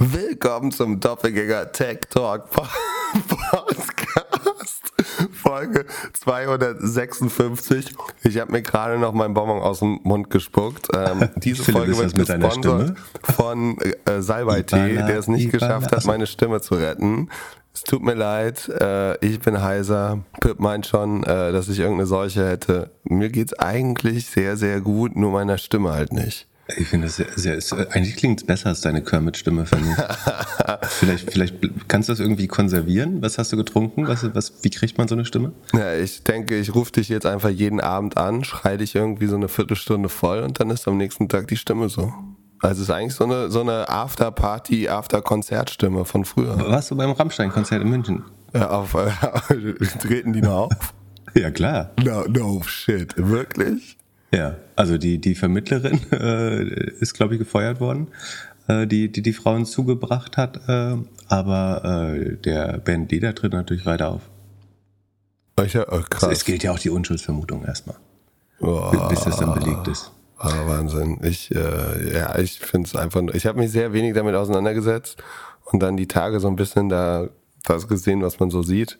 Willkommen zum Doppelgänger Tech Talk Podcast, Folge 256. Ich habe mir gerade noch meinen Bonbon aus dem Mund gespuckt. Ähm, diese Philipp, Folge wird gesponsert von äh, Salbei-Tee, der es nicht Ibala. geschafft hat, meine Stimme zu retten. Es tut mir leid, äh, ich bin heiser. Pip meint schon, äh, dass ich irgendeine Seuche hätte. Mir geht's eigentlich sehr, sehr gut, nur meiner Stimme halt nicht. Ich finde das sehr, sehr äh, eigentlich klingt es besser als deine Kermit-Stimme, finde ich. vielleicht, vielleicht kannst du das irgendwie konservieren? Was hast du getrunken? Was, was, wie kriegt man so eine Stimme? Ja, ich denke, ich rufe dich jetzt einfach jeden Abend an, schrei dich irgendwie so eine Viertelstunde voll und dann ist am nächsten Tag die Stimme so. Also es ist eigentlich so eine, so eine After-Party, After-Konzertstimme von früher. Warst du beim Rammstein-Konzert in München? Ja, auf, äh, treten die noch auf? Ja, klar. No, no shit. Wirklich? Ja, also die, die Vermittlerin äh, ist, glaube ich, gefeuert worden, äh, die, die die Frauen zugebracht hat. Äh, aber äh, der Bandleader tritt natürlich weiter auf. Ich, oh, Also krass. es gilt ja auch die Unschuldsvermutung erstmal, Oh, bis das dann belegt ist. ah, Wahnsinn. Ich, äh, ja, ich finde es einfach, ich habe mich sehr wenig damit auseinandergesetzt und dann die Tage so ein bisschen da das gesehen, was man so sieht.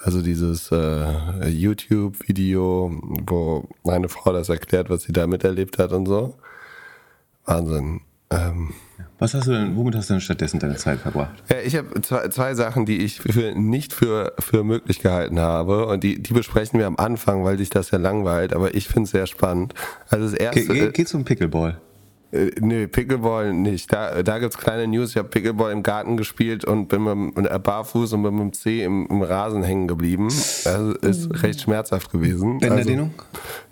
Also dieses äh, YouTube-Video, wo eine Frau das erklärt, was sie da miterlebt hat und so. Wahnsinn. Ähm, Was hast du denn, womit hast du denn stattdessen deine Zeit verbracht? ja, ich habe zwei, zwei Sachen, die ich für, nicht für, für möglich gehalten habe und die, die besprechen wir am Anfang, weil dich das ja langweilt, aber ich finde es sehr spannend. Also das erste, Ge ge geht's um Pickleball? Äh, nö, Pickleball nicht. Da, da gibt's kleine News. Ich habe Pickleball im Garten gespielt und bin mit, dem- mit äh, barfuß und mit dem C im, im Rasen hängen geblieben. Also ist recht schmerzhaft gewesen. Bänderdehnung?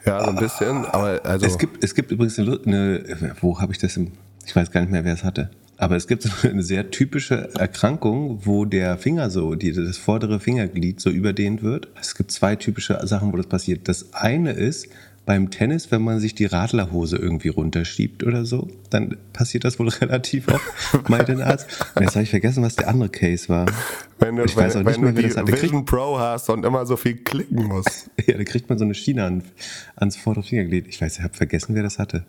Also, ja, so ein bisschen, aber also Es gibt, es gibt übrigens eine, eine wo habe ich das im, ich weiß gar nicht mehr, wer es hatte. Aber es gibt so eine sehr typische Erkrankung, wo der Finger so, die, das vordere Fingerglied so überdehnt wird. Es gibt zwei typische Sachen, wo das passiert. Das eine ist beim Tennis, wenn man sich die Radlerhose irgendwie runterschiebt oder so, dann passiert das wohl relativ oft, meint ein Arzt. Und jetzt habe ich vergessen, was der andere Case war. wenn du, ich wenn, weiß auch wenn nicht mehr, du wer die das. Kriegt, Vision Pro hast und immer so viel klicken musst. ja, da kriegt man so eine Schiene an, ans vordere Fingerglied. Ich weiß, ich habe vergessen, wer das hatte.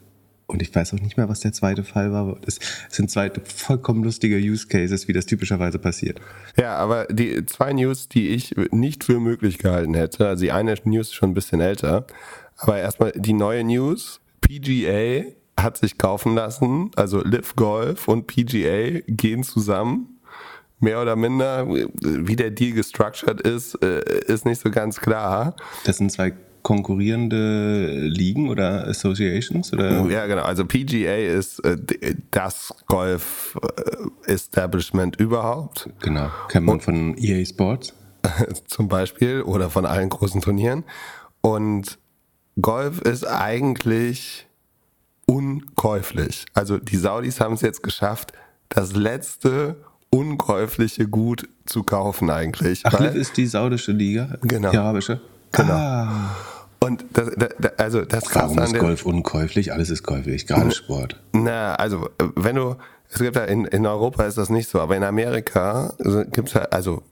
Und ich weiß auch nicht mehr, was der zweite Fall war. Das sind zwei vollkommen lustige Use Cases, wie das typischerweise passiert. Ja, aber die zwei News, die ich nicht für möglich gehalten hätte, also die eine News ist schon ein bisschen älter, aber erstmal die neue News, PGA hat sich kaufen lassen, also Live Golf und PGA gehen zusammen. Mehr oder minder, wie der Deal gestructured ist, äh, ist nicht so ganz klar. Das sind zwei konkurrierende Ligen oder Associations oder Ja, genau. Also PGA ist äh, das Golf-Establishment überhaupt. genau, kennt man von EA Sports. zum Beispiel oder von allen großen Turnieren. Und Golf ist eigentlich unkäuflich. Also die Saudis haben es jetzt geschafft, das letzte unkäufliche Gut zu kaufen eigentlich. Ach, Liv ist die saudische Liga, Genau. die arabische. Genau. Ah, und das, da- da- also das warum Krasse an ist Golf unkäuflich? Alles ist käuflich, gerade Sport. Na, also äh, wenn du, es gibt ja in, in Europa ist das nicht so, aber in Amerika gibt es halt, also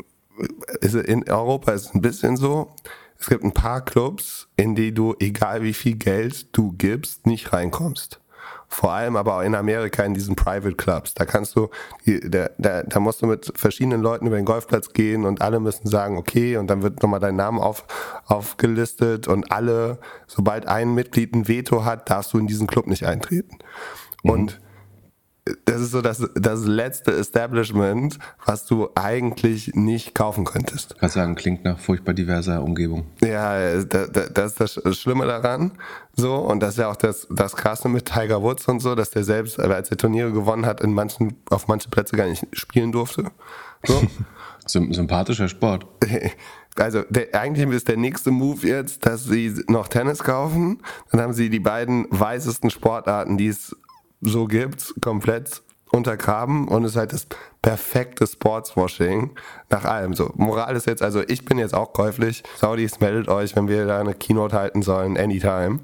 äh, in Europa ist es ein bisschen so, es gibt ein paar Clubs, in die du, egal wie viel Geld du gibst, nicht reinkommst. Vor allem aber auch in Amerika in diesen Private Clubs. Da kannst du, da, da, da musst du mit verschiedenen Leuten über den Golfplatz gehen und alle müssen sagen, okay, und dann wird nochmal dein Name auf, aufgelistet und alle, sobald ein Mitglied ein Veto hat, darfst du in diesen Club nicht eintreten. Und das ist so das, das letzte Establishment, was du eigentlich nicht kaufen könntest. Kann sagen, klingt nach furchtbar diverser Umgebung. Ja, da, da, das ist das Schlimme daran. So, und das ist ja auch das, das Krasse mit Tiger Woods und so, dass der selbst, als er Turniere gewonnen hat, in manchen, auf manche Plätze gar nicht spielen durfte. So. Sym sympathischer Sport. Also der, eigentlich ist der nächste Move jetzt, dass sie noch Tennis kaufen. Dann haben sie die beiden weißesten Sportarten, die es so gibt, komplett untergraben und es ist halt das perfekte Sportswashing nach allem. So, Moral ist jetzt, also ich bin jetzt auch käuflich. Saudis, meldet euch, wenn wir da eine Keynote halten sollen, anytime.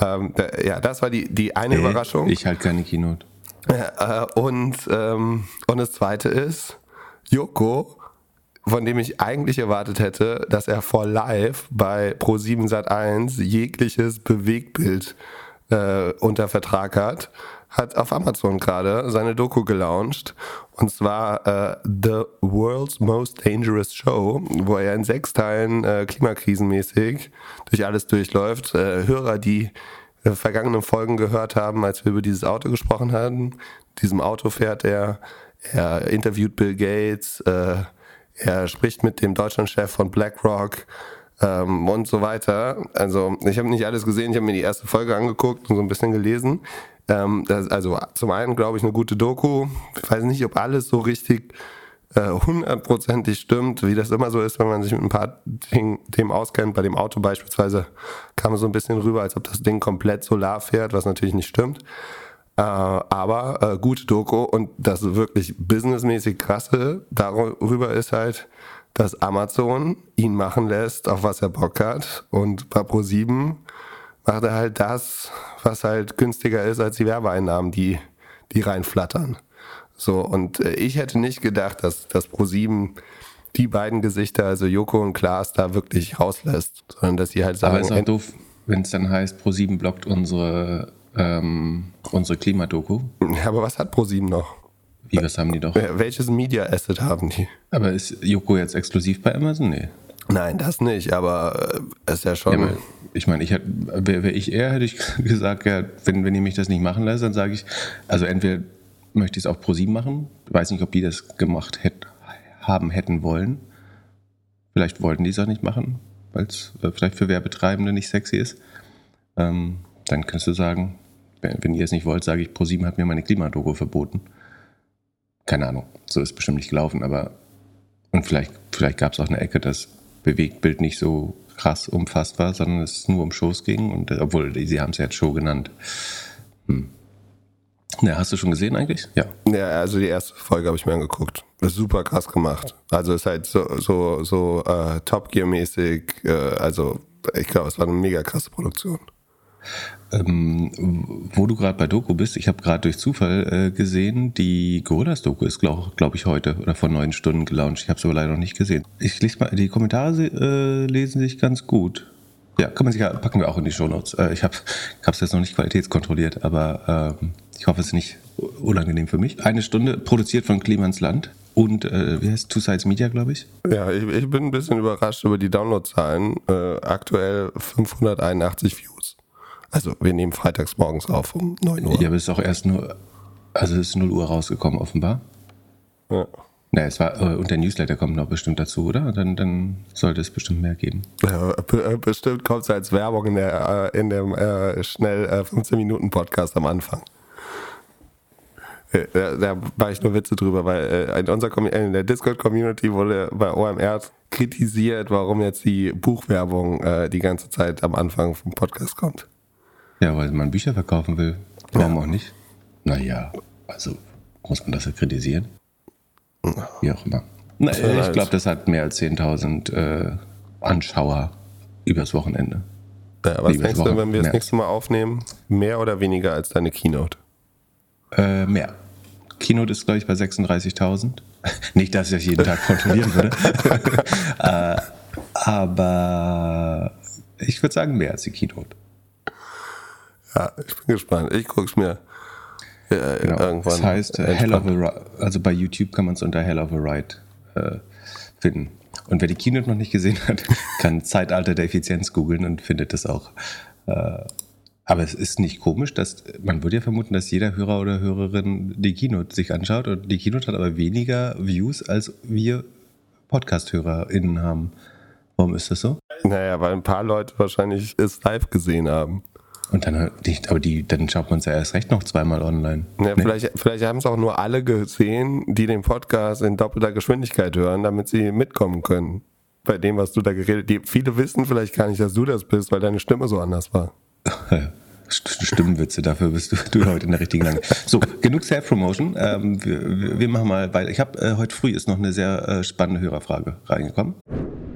Ähm, da, ja, das war die, die eine Überraschung. Ich halt keine Keynote. Äh, und, ähm, und das zweite ist, Joko, von dem ich eigentlich erwartet hätte, dass er vor live bei Pro7 Sat1 jegliches Bewegtbild äh, unter Vertrag hat, hat auf Amazon gerade seine Doku gelauncht. Und zwar äh, The World's Most Dangerous Show, wo er in sechs Teilen äh, klimakrisenmäßig durch alles durchläuft. Äh, Hörer, die äh, vergangenen Folgen gehört haben, als wir über dieses Auto gesprochen hatten. Diesem Auto fährt er, er interviewt Bill Gates, äh, er spricht mit dem Deutschlandchef von BlackRock ähm, und so weiter. Also ich habe nicht alles gesehen, ich habe mir die erste Folge angeguckt und so ein bisschen gelesen. Ähm, das, also zum einen glaube ich eine gute Doku. Ich weiß nicht, ob alles so richtig äh, hundertprozentig stimmt, wie das immer so ist, wenn man sich mit ein paar Themen auskennt. Bei dem Auto beispielsweise kam es so ein bisschen rüber, als ob das Ding komplett solar fährt, was natürlich nicht stimmt. Äh, aber äh, gute Doku und das wirklich businessmäßig krasse darüber ist halt, dass Amazon ihn machen lässt, auf was er Bock hat. Und bei Pro7 macht er halt das, was halt günstiger ist als die Werbeeinnahmen, die, die reinflattern. So, und äh, ich hätte nicht gedacht, dass, dass Pro7 die beiden Gesichter, also Joko und Klaas, da wirklich rauslässt, sondern dass sie halt sagen. Aber ist auch doof, wenn es dann heißt, Pro7 blockt unsere, ähm, unsere Klimadoku. Ja, aber was hat Pro7 noch? Wie, was haben die doch? Welches Media Asset haben die? Aber ist Joko jetzt exklusiv bei Amazon? Nee. Nein, das nicht, aber es äh, ist ja schon. Ja, ich meine, ich wäre wär ich eher, hätte ich gesagt, ja, wenn, wenn ihr mich das nicht machen lässt, dann sage ich, also entweder möchte ich es auf ProSieben machen, ich weiß nicht, ob die das gemacht hätt, haben hätten wollen. Vielleicht wollten die es auch nicht machen, weil es äh, vielleicht für Werbetreibende nicht sexy ist. Ähm, dann kannst du sagen, wenn, wenn ihr es nicht wollt, sage ich, ProSieben hat mir meine Klimadoku verboten keine Ahnung, so ist bestimmt nicht gelaufen, aber und vielleicht, vielleicht gab es auch eine Ecke, dass Bewegtbild nicht so krass umfasst war, sondern es nur um Shows ging und obwohl sie haben es ja jetzt Show genannt. Hm. Ja, hast du schon gesehen eigentlich? Ja. Ja, also die erste Folge habe ich mir angeguckt. Super krass gemacht. Also ist halt so, so, so äh, Top Gear-mäßig. Äh, also ich glaube, es war eine mega krasse Produktion. Ähm, wo du gerade bei Doku bist, ich habe gerade durch Zufall äh, gesehen, die Gorillas-Doku ist, glaube glaub ich, heute oder vor neun Stunden gelauncht. Ich habe es aber leider noch nicht gesehen. Ich lese mal, die Kommentare äh, lesen sich ganz gut. Ja, kann man sich, packen wir auch in die Shownotes. Äh, ich habe es jetzt noch nicht qualitätskontrolliert, aber ähm, ich hoffe, es ist nicht unangenehm für mich. Eine Stunde produziert von Clemens Land und äh, wie heißt Two Sides Media, glaube ich. Ja, ich, ich, bin ein bisschen überrascht über die Downloadzahlen. Äh, aktuell 581 Views. Also wir nehmen freitags morgens auf um 9 Uhr. Ja, aber es ist auch erst nur, also es ist 0 Uhr rausgekommen offenbar. Ja. Naja, es war, äh, und der Newsletter kommt noch bestimmt dazu, oder? Dann, dann sollte es bestimmt mehr geben. Ja, äh, bestimmt kommt es als Werbung in, der, äh, in dem äh, schnell 15-Minuten-Podcast am Anfang. Da, da war ich nur Witze drüber, weil in, unserer in der Discord-Community wurde bei OMR kritisiert, warum jetzt die Buchwerbung äh, die ganze Zeit am Anfang vom Podcast kommt. Ja, weil man Bücher verkaufen will. Warum ja. auch nicht? Naja, also muss man das ja kritisieren? Wie auch immer. Na, ich glaube, das hat mehr als 10.000 äh, Anschauer übers Wochenende. Ja, was denkst du, wenn wir das nächste Mal aufnehmen? Mehr oder weniger als deine Keynote? Äh, mehr. Keynote ist, glaube ich, bei 36.000. Nicht, dass ich das jeden Tag kontrollieren würde. äh, aber ich würde sagen, mehr als die Keynote. Ja, ich bin gespannt. Ich gucke es mir äh, genau. irgendwann. Das heißt, äh, Hell of a Ride, also bei YouTube kann man es unter Hell of a Ride äh, finden. Und wer die Keynote noch nicht gesehen hat, kann Zeitalter der Effizienz googeln und findet das auch. Äh, aber es ist nicht komisch, dass man würde ja vermuten, dass jeder Hörer oder Hörerin die Keynote sich anschaut und die Keynote hat aber weniger Views, als wir Podcast-HörerInnen haben. Warum ist das so? Naja, weil ein paar Leute wahrscheinlich es live gesehen haben. Und dann, aber die, dann schaut man es ja erst recht noch zweimal online. Ja, nee. Vielleicht, vielleicht haben es auch nur alle gesehen, die den Podcast in doppelter Geschwindigkeit hören, damit sie mitkommen können. Bei dem, was du da geredet hast. Viele wissen vielleicht gar nicht, dass du das bist, weil deine Stimme so anders war. Stimmenwitze, dafür bist du, du heute in der richtigen Lage. So, genug Self-Promotion. Ähm, wir, wir, machen mal weiter. Ich habe äh, heute früh ist noch eine sehr äh, spannende Hörerfrage reingekommen.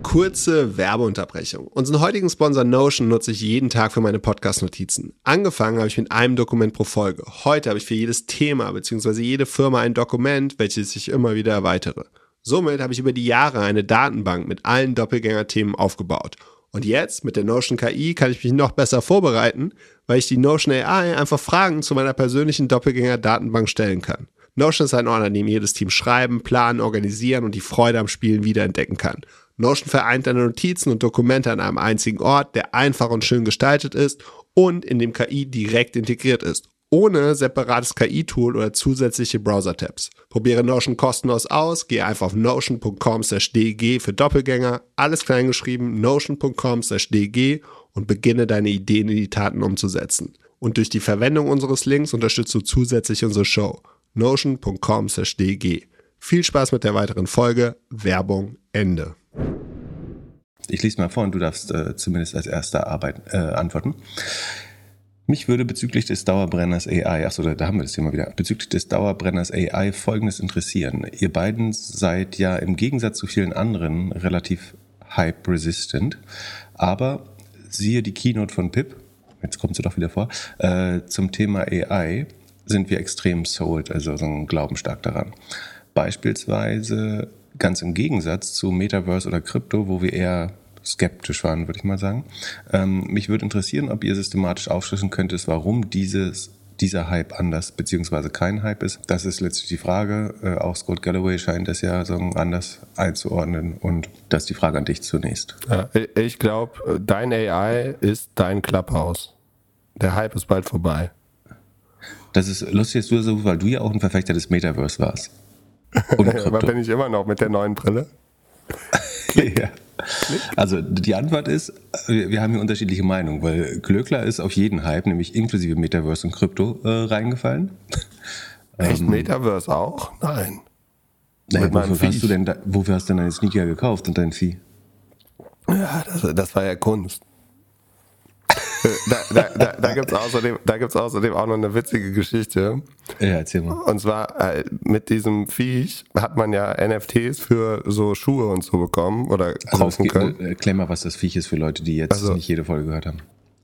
Kurze Werbeunterbrechung. Unseren heutigen Sponsor Notion nutze ich jeden Tag für meine Podcast-Notizen. Angefangen habe ich mit einem Dokument pro Folge. Heute habe ich für jedes Thema bzw. jede Firma ein Dokument, welches ich immer wieder erweitere. Somit habe ich über die Jahre eine Datenbank mit allen Doppelgänger-Themen aufgebaut Und jetzt mit der Notion KI kann ich mich noch besser vorbereiten, weil ich die Notion AI einfach Fragen zu meiner persönlichen Doppelgänger-Datenbank stellen kann. Notion ist ein Ort, an dem jedes Team schreiben, planen, organisieren und die Freude am Spielen wiederentdecken kann. Notion vereint deine Notizen und Dokumente an einem einzigen Ort, der einfach und schön gestaltet ist und in dem KI direkt integriert ist, ohne separates KI-Tool oder zusätzliche Browser-Tabs. Probiere Notion kostenlos aus, gehe einfach auf notion.com/dg für Doppelgänger, alles kleingeschrieben, notion.com/dg und beginne deine Ideen in die Taten umzusetzen. Und durch die Verwendung unseres Links unterstützt du zusätzlich unsere Show. notion.com/dg. Viel Spaß mit der weiteren Folge. Werbung Ende. Ich lese mal vor und du darfst äh, zumindest als erster Arbeit, äh, antworten. Mich würde bezüglich des Dauerbrenners AI, achso, da, haben wir das Thema wieder, bezüglich des Dauerbrenners AI Folgendes interessieren. Ihr beiden seid ja im Gegensatz zu vielen anderen relativ hype-resistant, aber siehe die Keynote von Pip, jetzt kommt sie doch wieder vor, äh, zum Thema AI sind wir extrem sold, also so ein Glauben stark daran. Beispielsweise ganz im Gegensatz zu Metaverse oder Krypto, wo wir eher skeptisch waren, würde ich mal sagen. Ähm, mich würde interessieren, ob ihr systematisch aufschlüsseln könntet, warum dieses dieser Hype anders beziehungsweise kein Hype ist. Das ist letztlich die Frage. Äh, auch Scott Galloway scheint es ja so anders einzuordnen und das ist die Frage an dich zunächst. Ja, ich glaube, dein AI ist dein Clubhouse. Der Hype ist bald vorbei. Das ist lustig, dass du so, weil du ja auch ein Verfechter des Metaverse warst. Aber bin ich immer noch mit der neuen Brille? ja. Also die Antwort ist, wir haben hier unterschiedliche Meinungen, weil Glöckler ist auf jeden Hype, nämlich inklusive Metaverse und Krypto, äh, reingefallen. Echt ähm, Metaverse auch? Nein. Naja, wofür, hast du denn da, wofür hast du denn deine Sneaker gekauft und dein Vieh? Ja, das, das war ja Kunst da da, da, da gibt es außerdem, außerdem auch noch eine witzige Geschichte. Ja, erzähl mal. Und zwar äh, mit diesem Viech hat man ja NFTs für so Schuhe und so bekommen oder also kaufen können. Erklär mal, was das Viech ist für Leute, die jetzt also, nicht jede Folge gehört haben.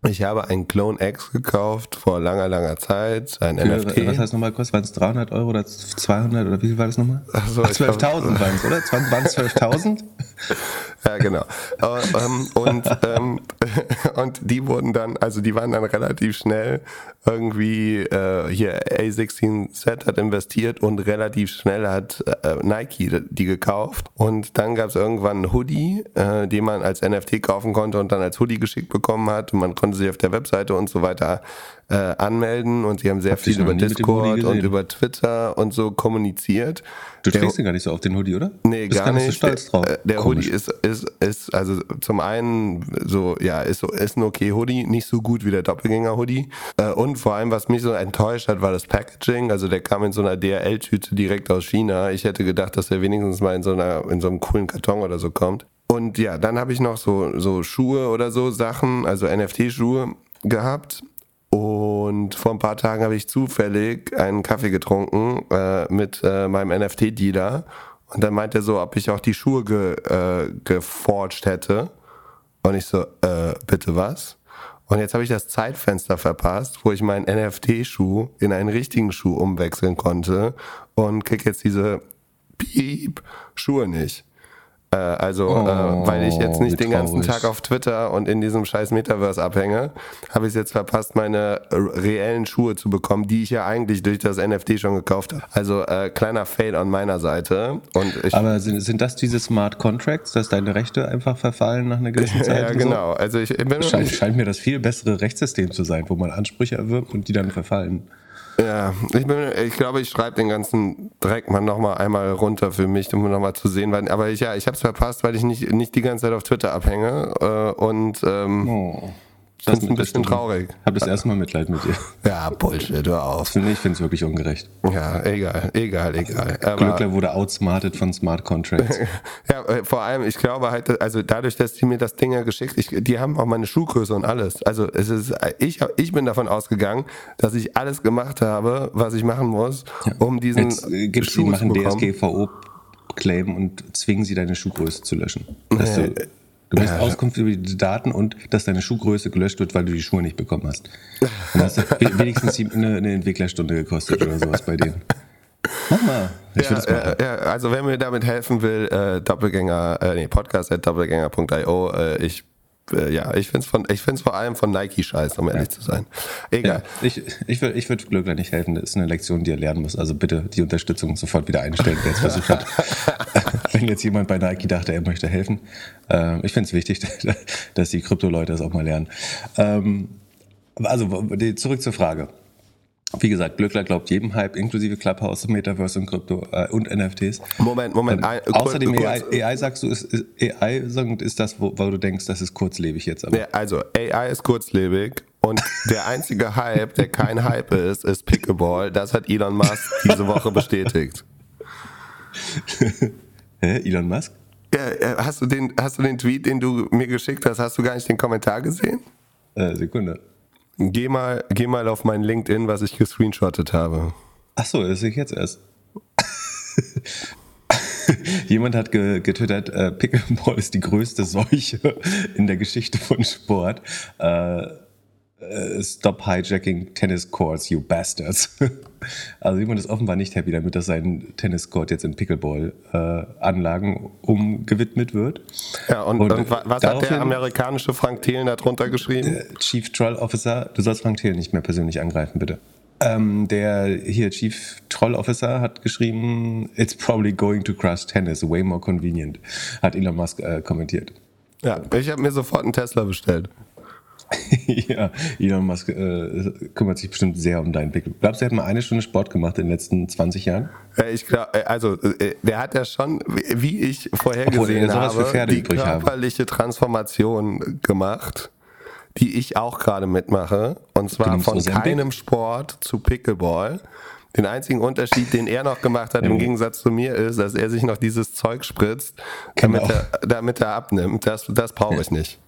Ich habe einen Clone X gekauft vor langer, langer Zeit, ein Für, NFT. Was heißt nochmal kurz? Waren es 300 Euro oder 200 oder wie viel war das nochmal? So, 12.000 waren es, oder? Waren es 12.000? ja, genau. Ähm, und, ähm, und die wurden dann, also die waren dann relativ schnell irgendwie, äh, hier A16Z hat investiert und relativ schnell hat äh, Nike die gekauft. Und dann gab es irgendwann einen Hoodie, äh, den man als NFT kaufen konnte und dann als Hoodie geschickt bekommen hat. Und man konnte sich auf der Webseite und so weiter äh, anmelden und sie haben sehr Hab viel über Discord und über Twitter und so kommuniziert. Du trägst den gar nicht so auf den Hoodie, oder? Nee, Bist gar, nicht. So stolz drauf. Der, der Hoodie ist, ist, ist, also zum einen so, ja, ist, so, ist ein okay Hoodie, nicht so gut wie der Doppelgänger-Hoodie. Äh, und vor allem, was mich so enttäuscht hat, war das Packaging. Also der kam in so einer DRL-Tüte direkt aus China. Ich hätte gedacht, dass der wenigstens mal in so einer, in so einem coolen Karton oder so kommt. Und ja, dann habe ich noch so, so Schuhe oder so Sachen, also NFT-Schuhe gehabt. Und vor ein paar Tagen habe ich zufällig einen Kaffee getrunken äh, mit äh, meinem NFT-Dealer. Und dann meinte er so, ob ich auch die Schuhe ge, äh, geforged hätte. Und ich so, äh, bitte was? Und jetzt habe ich das Zeitfenster verpasst, wo ich meinen NFT-Schuh in einen richtigen Schuh umwechseln konnte und krieg jetzt diese Piep Schuhe nicht. Äh, also, oh, äh, weil ich jetzt nicht den ganzen Tag auf Twitter und in diesem scheiß Metaverse abhänge, habe ich es jetzt verpasst, meine reellen Schuhe zu bekommen, die ich ja eigentlich durch das NFT schon gekauft habe. Also äh, kleiner Fail an meiner Seite. Und ich, Aber sind, sind das diese Smart Contracts, dass deine Rechte einfach verfallen nach einer gewissen Zeit? ja, genau. So? Also ich, ich scheint, scheint mir das viel bessere Rechtssystem zu sein, wo man Ansprüche erwirbt und die dann verfallen. Ja, ich, bin, ich glaube, ich schreibe den ganzen Dreck mal nochmal einmal runter für mich, um nochmal zu sehen. Weil, aber ich, ja, ich habe es verpasst, weil ich nicht, nicht die ganze Zeit auf Twitter abhänge. Äh, und ähm, oh. Das ist ein bisschen traurig. Ich habe das erste Mal Mitleid mit dir. Ja, Bullshit, hör auf. Ich finde es wirklich ungerecht. Ja, egal, egal, egal. Aber Glückler wurde outsmarted von Smart Contracts. ja, äh, vor allem, ich glaube halt, also dadurch, dass die mir das Ding ja geschickt, ich, die haben auch meine Schuhgröße und alles. Also es ist, ich, ich bin davon ausgegangen, dass ich alles gemacht habe, was ich machen muss, um diesen Jetzt, äh, gibt's Schuh machen zu bekommen. DSGVO Claim und zwingen sie deine Schuhgröße zu löschen. Dass du Du möchtest Auskunft über die Daten und dass deine Schuhgröße gelöscht wird, weil du die Schuhe nicht bekommen hast. Dann hast du wenigstens eine, eine Entwicklerstunde gekostet oder sowas bei denen. Mach mal. Ich ja, äh, ja, also wer mir damit helfen will, äh, Doppelgänger, äh, nee, podcast at doppelgänger.io, äh, ich äh, ja, ich finde es von, ich find's vor allem von Nike scheiße, um ehrlich ja. zu sein. Egal. Ja, ich ich würde ich würd Glückler nicht helfen. Das ist eine Lektion, die er lernen muss. Also bitte die Unterstützung sofort wieder einstellen, wer jetzt versucht hat. Wenn jetzt jemand bei Nike dachte, er möchte helfen. Äh, ich finde es wichtig, dass die Krypto-Leute das auch mal lernen. Ähm, also zurück zur Frage. Wie gesagt, Glückler glaubt jedem Hype, inklusive Clubhouse, Metaverse und Krypto äh, und NFTs. Moment, Moment. Ähm, außerdem AI, AI, sagst du, ist, ist AI ist das, wo, wo, du denkst, das ist kurzlebig jetzt. Aber. also AI ist kurzlebig und der einzige Hype, der kein Hype ist, ist Pickleball. Das hat Elon Musk diese Woche bestätigt. Hä, Elon Musk? Ja, hast du den, hast du den Tweet, den du mir geschickt hast, hast du gar nicht den Kommentar gesehen? Äh, Sekunde. Geh mal, geh mal auf mein LinkedIn, was ich gescreenshottet habe. Ach so, das sehe ich jetzt erst. Jemand hat ge getwittert, äh, Pickleball ist die größte Seuche in der Geschichte von Sport. Äh, äh, stop hijacking tennis courts, you bastards. also jemand ist offenbar nicht happy damit, dass sein Tenniscourt jetzt in Pickleball-Anlagen äh, umgewidmet wird. Ja, und, und, und was hat der amerikanische Frank Thelen darunter geschrieben? Äh, Chief Troll Officer, du sollst Frank Thelen nicht mehr persönlich angreifen, bitte. Ähm, der hier Chief Troll Officer hat geschrieben, it's probably going to crush tennis, way more convenient, hat Elon Musk äh, kommentiert. Ja, ich habe mir sofort einen Tesla bestellt. ja, Elon Musk äh, kümmert sich bestimmt sehr um deinen Pickel. Glaubst du, er hat mal eine Stunde Sport gemacht in den letzten 20 Jahren? Äh, ich glaube, äh, also äh, der hat ja schon, wie ich vorhergesehen habe, die körperliche haben. Transformation gemacht, die ich auch gerade mitmache. Und zwar von keinem Sport zu Pickleball. Den einzigen Unterschied, den er noch gemacht hat, im Gegensatz zu mir, ist, dass er sich noch dieses Zeug spritzt, damit, genau. er, damit er abnimmt. Das, das brauche ich nicht.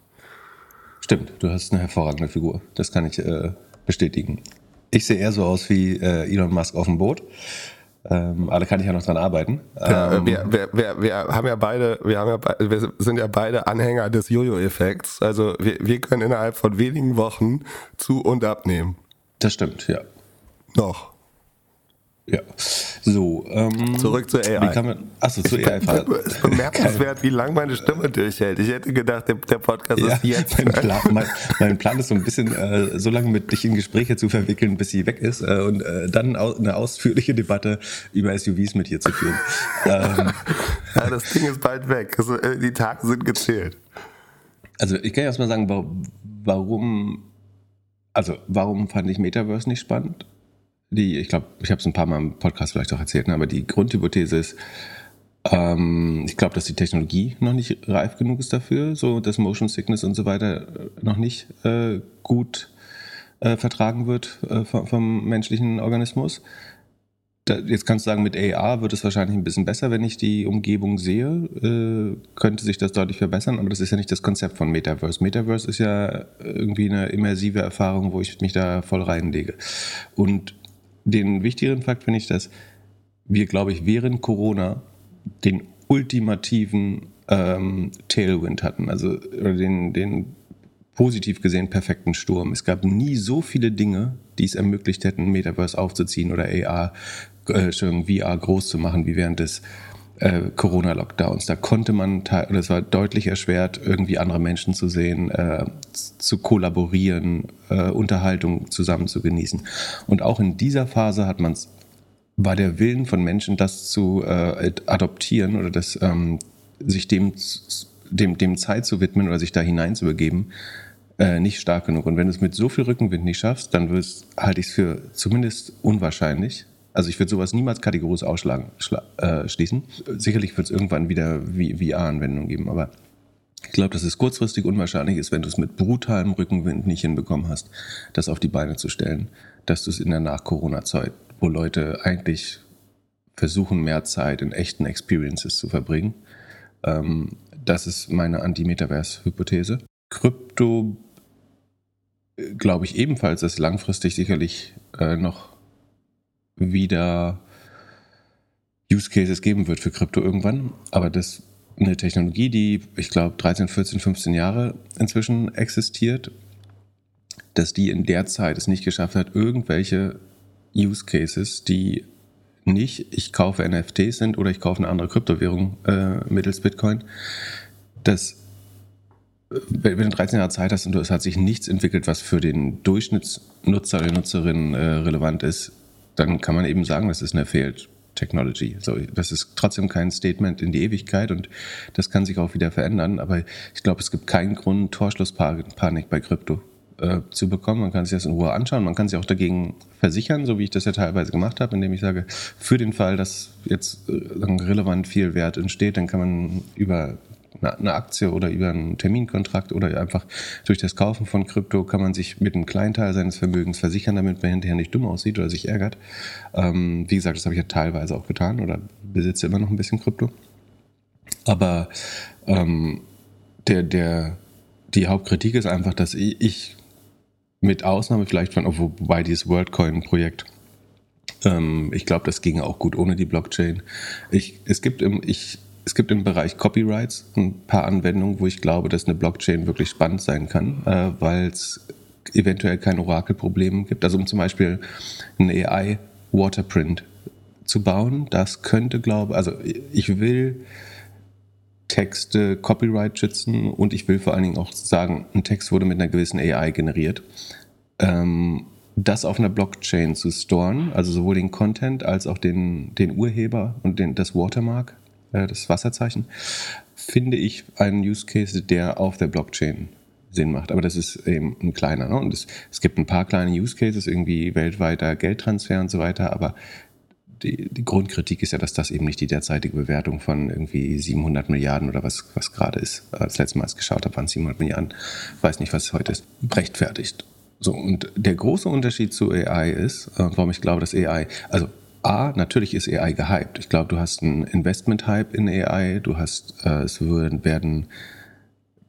Stimmt, du hast eine hervorragende Figur. Das kann ich äh, bestätigen. Ich sehe eher so aus wie äh, Elon Musk auf dem Boot. Ähm, aber da kann ich ja noch dran arbeiten. Ja, ähm, wir, wir, wir, wir, haben ja beide, wir, haben ja, wir sind ja beide Anhänger des Jojo-Effekts. Also wir, wir können innerhalb von wenigen Wochen zu und abnehmen. Das stimmt, ja. Noch. Ja. So, ähm, Zurück zur AI. Kann man, achso, zur AI. Es ist bemerkenswert, wie lang meine Stimme durchhält. Ich hätte gedacht, der, der Podcast ja, ist jetzt. Mein Plan, mein, mein Plan, ist so ein bisschen, äh, so lange mit dich in Gespräche zu verwickeln, bis sie weg ist äh, und äh, dann au eine ausführliche Debatte über SUVs mit ihr zu führen. ähm, ja, das Ding ist bald weg. Also, äh, die Tage sind gezählt. Also ich kann erst mal sagen, warum, also warum fand ich Metaverse nicht spannend? Die, ich glaube, ich habe es ein paar Mal im Podcast vielleicht auch erzählt, ne, aber die Grundhypothese ist, ähm, ich glaube, dass die Technologie noch nicht reif genug ist dafür, so dass Motion Sickness und so weiter äh, noch nicht äh, gut äh, vertragen wird äh, vom, vom, menschlichen Organismus. Da, jetzt kannst du sagen, mit AR wird es wahrscheinlich ein bisschen besser, wenn ich die Umgebung sehe. Äh, könnte sich das deutlich verbessern, aber das ist ja nicht das Konzept von Metaverse. Metaverse ist ja irgendwie eine immersive Erfahrung, wo ich mich da voll reinlege. Und den wichtigeren Fakt finde ich, dass wir, glaube ich, während Corona den ultimativen ähm, Tailwind hatten, also den, den positiv gesehen perfekten Sturm. Es gab nie so viele Dinge, die es ermöglicht hätten, Metaverse aufzuziehen oder AR, äh, VR groß zu machen, wie während des äh, Corona-Lockdowns. Da konnte man, oder es war deutlich erschwert, irgendwie andere Menschen zu sehen, äh, zu kollaborieren, äh, Unterhaltung zusammen zu genießen. Und auch in dieser Phase hat man war der Willen von Menschen, das zu äh, adoptieren oder das, ähm, sich dem, dem, dem Zeit zu widmen oder sich da hineinzubegeben, äh, nicht stark genug. Und wenn du es mit so viel Rückenwind nicht schaffst, dann halte ich es für zumindest unwahrscheinlich, also ich würde sowas niemals kategorisch ausschlagen, äh, schließen. Sicherlich wird es irgendwann wieder VR-Anwendungen geben, aber ich glaube, dass es kurzfristig unwahrscheinlich ist, wenn du es mit brutalem Rückenwind nicht hinbekommen hast, das auf die Beine zu stellen, dass du es in der Nach-Corona-Zeit, wo Leute eigentlich versuchen, mehr Zeit in echten Experiences zu verbringen. Ähm, das ist meine Anti-Metaverse-Hypothese. Krypto äh, glaube ich ebenfalls, dass langfristig sicherlich äh, noch wieder Use Cases geben wird für Krypto irgendwann. Aber das ist eine Technologie, die, ich glaube, 13, 14, 15 Jahre inzwischen existiert, dass die in der Zeit es nicht geschafft hat, irgendwelche Use Cases, die nicht, ich kaufe NFTs sind oder ich kaufe eine andere Kryptowährung äh, mittels Bitcoin, dass wenn du 13 Jahre Zeit hast und es hat sich nichts entwickelt, was für den Durchschnittsnutzer oder Nutzerin äh, relevant ist, dann kann man eben sagen, das ist eine Failed Technology. So, das ist trotzdem kein Statement in die Ewigkeit und das kann sich auch wieder verändern. Aber ich glaube, es gibt keinen Grund, Torschlusspanik bei Krypto äh, zu bekommen. Man kann sich das in Ruhe anschauen. Man kann sich auch dagegen versichern, so wie ich das ja teilweise gemacht habe, indem ich sage, für den Fall, dass jetzt äh, relevant viel Wert entsteht, dann kann man über eine Aktie oder über einen Terminkontrakt oder einfach durch das Kaufen von Krypto kann man sich mit einem kleinen Teil seines Vermögens versichern, damit man hinterher nicht dumm aussieht oder sich ärgert. Ähm, wie gesagt, das habe ich ja teilweise auch getan oder besitze immer noch ein bisschen Krypto. Aber ähm, der, der, die Hauptkritik ist einfach, dass ich mit Ausnahme vielleicht von, wobei dieses WorldCoin-Projekt, ähm, ich glaube, das ging auch gut ohne die Blockchain. Ich, es gibt im, ich, es gibt im Bereich Copyrights ein paar Anwendungen, wo ich glaube, dass eine Blockchain wirklich spannend sein kann, äh, weil es eventuell kein Orakelproblem gibt. Also um zum Beispiel ein AI Waterprint zu bauen, das könnte, glaube also ich will Texte Copyright schützen und ich will vor allen Dingen auch sagen, ein Text wurde mit einer gewissen AI generiert. Ähm, das auf einer Blockchain zu storen, also sowohl den Content als auch den, den Urheber und den, das Watermark, äh, das Wasserzeichen, finde ich einen Use Case, der auf der Blockchain Sinn macht. Aber das ist eben ein kleiner. Ne? Und es, es gibt ein paar kleine Use Cases, irgendwie weltweiter Geldtransfer und so weiter, aber die, die, Grundkritik ist ja, dass das eben nicht die derzeitige Bewertung von irgendwie 700 Milliarden oder was, was gerade ist. Als letztes Mal als geschaut habe, waren es 700 Milliarden. Ich weiß nicht, was es heute ist. Rechtfertigt. So, und der große Unterschied zu AI ist, äh, warum ich glaube, dass AI, also A, natürlich ist AI gehypt. Ich glaube, du hast einen Investment-Hype in AI, du hast, äh, es werden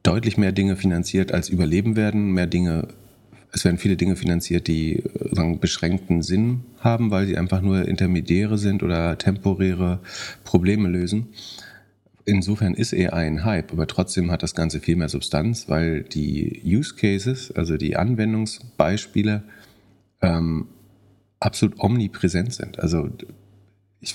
deutlich mehr Dinge finanziert, als überleben werden, mehr Dinge, es werden viele Dinge finanziert, die äh, sagen, beschränkten Sinn haben, weil sie einfach nur Intermediäre sind oder temporäre Probleme lösen. Insofern ist AI ein Hype, aber trotzdem hat das Ganze viel mehr Substanz, weil die Use Cases, also die Anwendungsbeispiele, ähm, absolut omnipräsent sind. Also ich,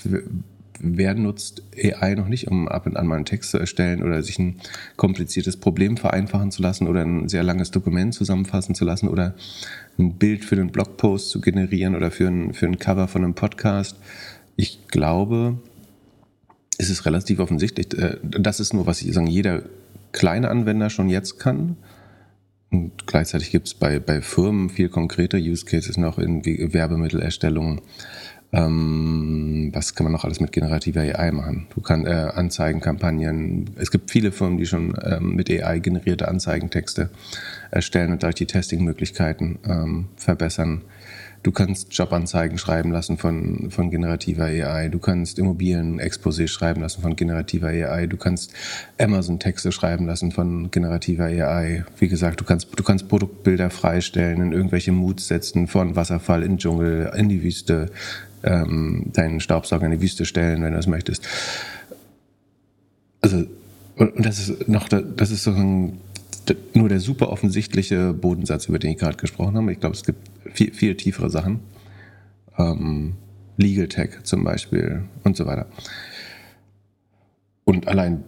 wer nutzt AI noch nicht, um ab und an mal einen Text zu erstellen oder sich ein kompliziertes Problem vereinfachen zu lassen oder ein sehr langes Dokument zusammenfassen zu lassen oder ein Bild für einen Blogpost zu generieren oder für ein, für ein Cover von einem Podcast. Ich glaube, es ist relativ offensichtlich. Äh, das ist nur, was ich sagen, jeder kleine Anwender schon jetzt kann. Und gleichzeitig gibt es bei, bei Firmen viel konkreter Use Cases noch in Werbemittelerstellung. Ähm, was kann man noch alles mit generativer AI machen? Du kannst äh, Anzeigenkampagnen. Es gibt viele Firmen, die schon ähm, mit AI generierte Anzeigentexte erstellen und dadurch die Testingmöglichkeiten ähm, verbessern. Du kannst Jobanzeigen schreiben lassen von, von generativer AI. Du kannst Immobilien-Exposé schreiben lassen von generativer AI. Du kannst Amazon-Texte schreiben lassen von generativer AI. Wie gesagt, du kannst, du kannst Produktbilder freistellen, in irgendwelche Moods setzen, von Wasserfall in Dschungel, in die Wüste, ähm, deinen Staubsauger in die Wüste stellen, wenn du das möchtest. Also, und das ist noch, das ist so ein nur der super offensichtliche Bodensatz, über den ich gerade gesprochen habe. Ich glaube, es gibt viel, viel tiefere Sachen. Ähm, Legal Tech zum Beispiel und so weiter. Und allein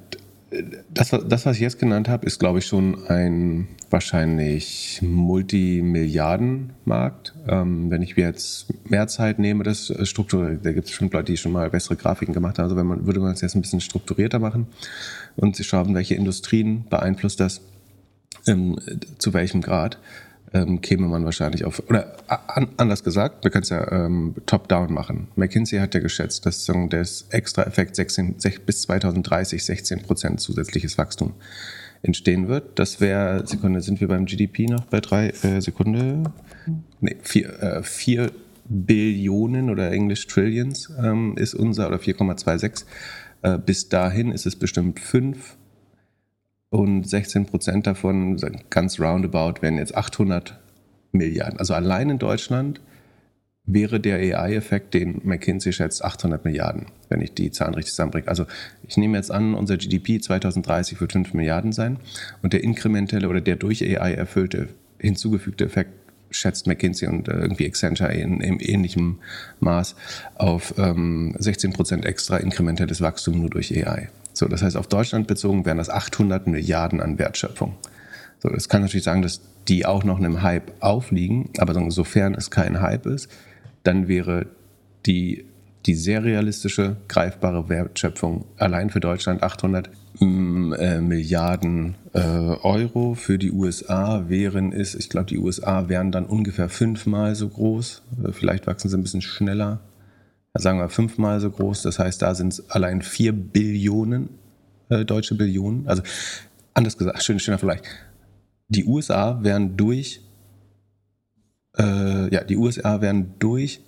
das, das, was ich jetzt genannt habe, ist, glaube ich, schon ein wahrscheinlich Multimilliardenmarkt. Ähm, wenn ich mir jetzt mehr Zeit nehme, das strukturiert, da gibt es schon Leute, die schon mal bessere Grafiken gemacht haben. Also wenn man, würde man es jetzt ein bisschen strukturierter machen und sie schauen, welche Industrien beeinflusst das, ähm, zu welchem Grad ähm, käme man wahrscheinlich auf, oder an, anders gesagt, wir können es ja ähm, top-down machen. McKinsey hat ja geschätzt, dass der Extra-Effekt 16, bis 2030 16 Prozent zusätzliches Wachstum entstehen wird. Das wäre, Sekunde, sind wir beim GDP noch bei drei äh, Sekunde? Nee, vier, äh, vier Billionen oder Englisch Trillions ähm, ist unser, oder 4,26. Äh, bis dahin ist es bestimmt fünf und 16 Prozent davon, ganz roundabout, wären jetzt 800 Milliarden. Also allein in Deutschland wäre der AI-Effekt, den McKinsey schätzt, 800 Milliarden, wenn ich die Zahlen richtig zusammenbringe. Also ich nehme jetzt an, unser GDP 2030 wird 5 Milliarden sein und der inkrementelle oder der durch AI erfüllte, hinzugefügte Effekt schätzt McKinsey und äh, irgendwie Accenture in, in ähnlichem Maß auf ähm, 16 Prozent extra inkrementelles Wachstum nur durch AI. So, das heißt, auf Deutschland bezogen wären das 800 Milliarden an Wertschöpfung. So, es kann natürlich sagen, dass die auch noch einem Hype aufliegen, aber sofern es kein Hype ist, dann wäre die, die sehr realistische, greifbare Wertschöpfung allein für Deutschland 800 mm, äh, Milliarden äh, Euro. Für die USA wären es, ich glaube, die USA wären dann ungefähr fünfmal so groß. Vielleicht wachsen sie ein bisschen schneller. Sagen wir fünfmal so groß. Das heißt, da sind es allein vier Billionen äh, deutsche Billionen. Also anders gesagt, schön, schöner Vergleich die USA werden durch, äh, ja, die USA werden durch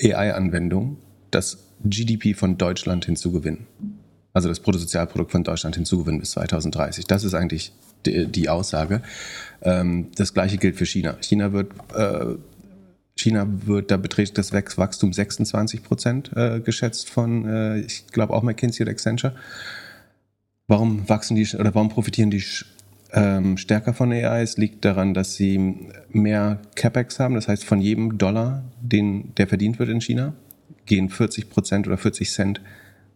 AI-Anwendungen das GDP von Deutschland hinzugewinnen. Also das Bruttosozialprodukt von Deutschland hinzugewinnen bis 2030. Das ist eigentlich die, die Aussage. Ähm, das gleiche gilt für China. China wird, äh, China wird, da beträgt das Wachstum 26 Prozent äh, geschätzt von, äh, ich glaube auch McKinsey oder Accenture. Warum wachsen die oder warum profitieren die ähm, stärker von AIs liegt daran, dass sie mehr CapEx haben. Das heißt, von jedem Dollar, den, der verdient wird in China, gehen 40 Prozent oder 40 Cent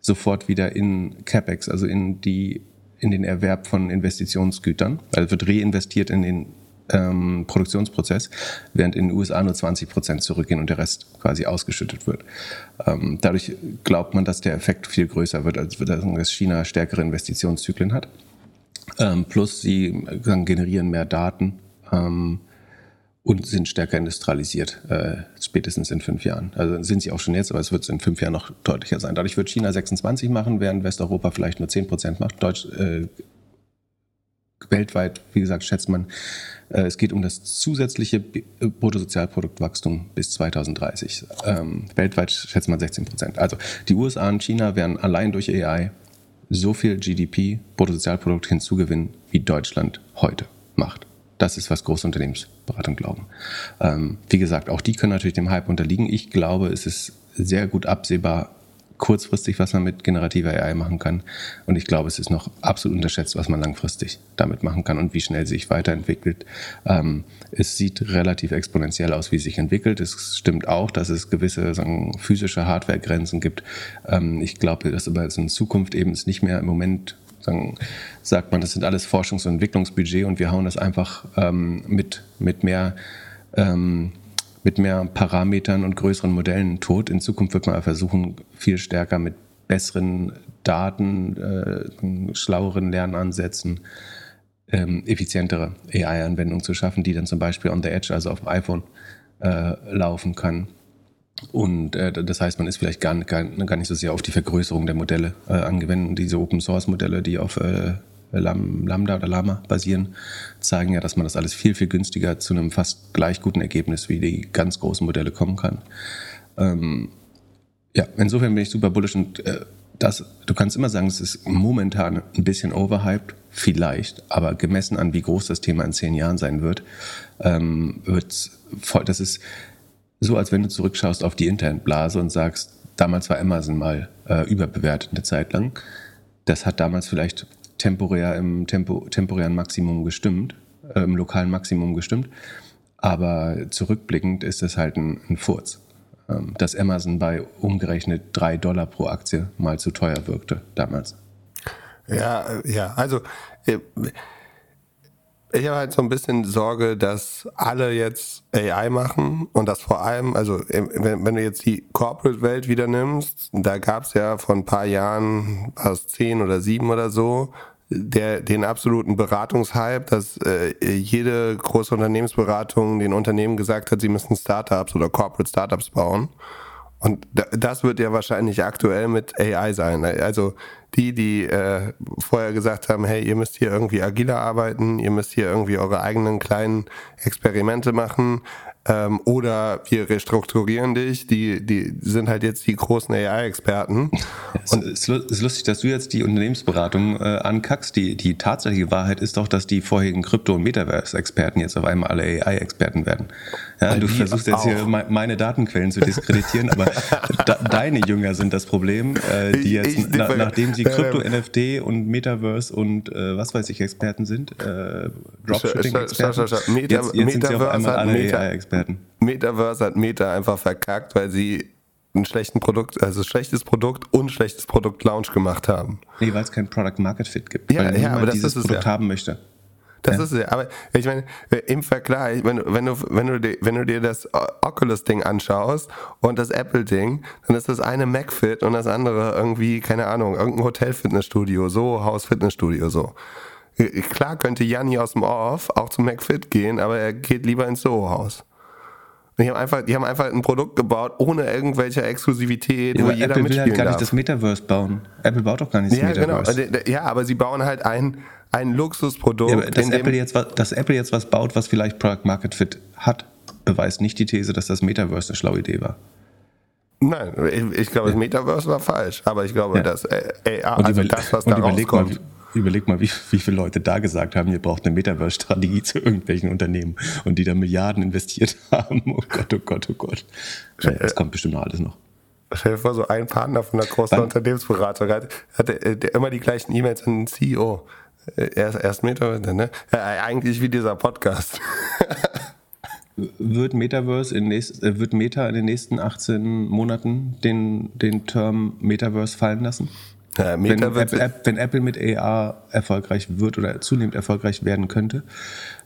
sofort wieder in CapEx, also in, die, in den Erwerb von Investitionsgütern. Also wird reinvestiert in den ähm, Produktionsprozess, während in den USA nur 20 Prozent zurückgehen und der Rest quasi ausgeschüttet wird. Ähm, dadurch glaubt man, dass der Effekt viel größer wird, als dass China stärkere Investitionszyklen hat. Ähm, plus sie äh, generieren mehr Daten ähm, und sind stärker industrialisiert, äh, spätestens in fünf Jahren. Also sind sie auch schon jetzt, aber es wird in fünf Jahren noch deutlicher sein. Dadurch wird China 26 machen, während Westeuropa vielleicht nur 10 Prozent macht. Deutsch, äh, weltweit, wie gesagt, schätzt man, äh, es geht um das zusätzliche äh, Bruttosozialproduktwachstum bis 2030. Ähm, weltweit schätzt man 16 Prozent. Also die USA und China werden allein durch AI so viel GDP, Bruttosozialprodukt hinzugewinnen, wie Deutschland heute macht. Das ist, was Großunternehmensberatung glauben. Ähm, wie gesagt, auch die können natürlich dem Hype unterliegen. Ich glaube, es ist sehr gut absehbar, kurzfristig, was man mit generativer AI machen kann. Und ich glaube, es ist noch absolut unterschätzt, was man langfristig damit machen kann und wie schnell sich weiterentwickelt. Ähm, es sieht relativ exponentiell aus, wie es sich entwickelt. Es stimmt auch, dass es gewisse sagen, physische Hardware-Grenzen gibt. Ähm, ich glaube, dass aber in Zukunft eben es nicht mehr im Moment sagen, sagt man, das sind alles Forschungs- und Entwicklungsbudget und wir hauen das einfach ähm, mit, mit mehr ähm, mit mehr Parametern und größeren Modellen tot. In Zukunft wird man versuchen, viel stärker mit besseren Daten, äh, schlaueren Lernansätzen, ähm, effizientere AI-Anwendungen zu schaffen, die dann zum Beispiel on the edge, also auf iPhone, äh, laufen kann. Und äh, das heißt, man ist vielleicht gar, gar, gar, nicht so sehr auf die Vergrößerung der Modelle äh, angewendet. Diese Open-Source-Modelle, die auf äh, Lambda oder Lama basieren, zeigen ja, dass man das alles viel, viel günstiger zu einem fast gleich guten Ergebnis wie die ganz großen Modelle kommen kann. Ähm, ja, insofern bin ich super bullish und äh, das, du kannst immer sagen, es ist momentan ein bisschen overhyped, vielleicht, aber gemessen an, wie groß das Thema in zehn Jahren sein wird, ähm, wird voll, das ist so, als wenn du zurückschaust auf die Internetblase und sagst, damals war Amazon mal äh, überbewertet eine Zeit lang. Das hat damals vielleicht temporär im Tempo, temporären Maximum gestimmt, äh, im lokalen Maximum gestimmt. Aber zurückblickend ist es halt ein, ein Furz, ähm, dass Amazon bei umgerechnet drei Dollar pro Aktie mal zu teuer wirkte damals. Ja, ja, also äh, ich habe halt so ein bisschen Sorge, dass alle jetzt AI machen und das vor allem, also äh, wenn, wenn du jetzt die Corporate-Welt wieder nimmst, da gab es ja vor ein paar Jahren, es zehn oder sieben oder so, der, den absoluten Beratungshype, dass äh, jede große Unternehmensberatung den Unternehmen gesagt hat, sie müssen Startups oder Corporate Startups bauen. Und das wird ja wahrscheinlich aktuell mit AI sein. Also die, die äh, vorher gesagt haben, hey, ihr müsst hier irgendwie agiler arbeiten, ihr müsst hier irgendwie eure eigenen kleinen Experimente machen, ähm, oder wir restrukturieren dich, die, die sind halt jetzt die großen AI-Experten. Und es ist lustig, dass du jetzt die Unternehmensberatung äh, ankackst. Die, die tatsächliche Wahrheit ist doch, dass die vorherigen Krypto- und Metaverse-Experten jetzt auf einmal alle AI-Experten werden. Ja, du versuchst jetzt auch. hier meine Datenquellen zu diskreditieren, aber da, deine Jünger sind das Problem, äh, die jetzt, ich, ich, na, nachdem sie Krypto, NFT und Metaverse und äh, was weiß ich Experten sind, äh, Dropshipping-Experten, jetzt, jetzt sind sie auf einmal alle AI-Experten. Experten. Metaverse hat Meta einfach verkackt, weil sie ein schlechtes Produkt, also schlechtes Produkt und schlechtes Produkt Launch gemacht haben. Nee, weil es kein Product Market Fit gibt. Ja, weil ja aber das dieses ist Produkt ja. haben möchte. Das ja. ist es. Aber ich meine, im Vergleich, wenn, wenn, du, wenn, du, dir, wenn du dir das Oculus-Ding anschaust und das Apple-Ding, dann ist das eine MacFit und das andere irgendwie, keine Ahnung, irgendein Hotel-Fitnessstudio, so, Haus-Fitnessstudio, so. Klar könnte Janni aus dem Off auch zum MacFit gehen, aber er geht lieber ins Soho-Haus. Die haben, einfach, die haben einfach ein Produkt gebaut ohne irgendwelche Exklusivität, ja, wo jeder Apple will halt gar darf. nicht das Metaverse bauen. Apple baut doch gar nicht das ja, Metaverse. Genau. Ja, aber sie bauen halt ein, ein Luxusprodukt. Ja, dass, Apple jetzt was, dass Apple jetzt was baut, was vielleicht Product Market Fit hat, beweist nicht die These, dass das Metaverse eine schlaue Idee war. Nein, ich, ich glaube, das Metaverse war falsch, aber ich glaube, ja. dass AR, also das, was da rauskommt. Mal, Überleg mal, wie, wie viele Leute da gesagt haben, ihr braucht eine Metaverse-Strategie zu irgendwelchen Unternehmen und die da Milliarden investiert haben. Oh Gott, oh Gott, oh Gott. Das kommt bestimmt noch alles noch. Stell dir vor, so ein Partner von einer großen Wann? Unternehmensberatung hat, hat immer die gleichen E-Mails an den CEO. Erst, erst Metaverse, ne? Ja, eigentlich wie dieser Podcast. wird Metaverse in nächst, äh, wird Meta in den nächsten 18 Monaten den, den Term Metaverse fallen lassen? Ja, wenn, Apple, wenn, Apple, mit AR erfolgreich wird oder zunehmend erfolgreich werden könnte,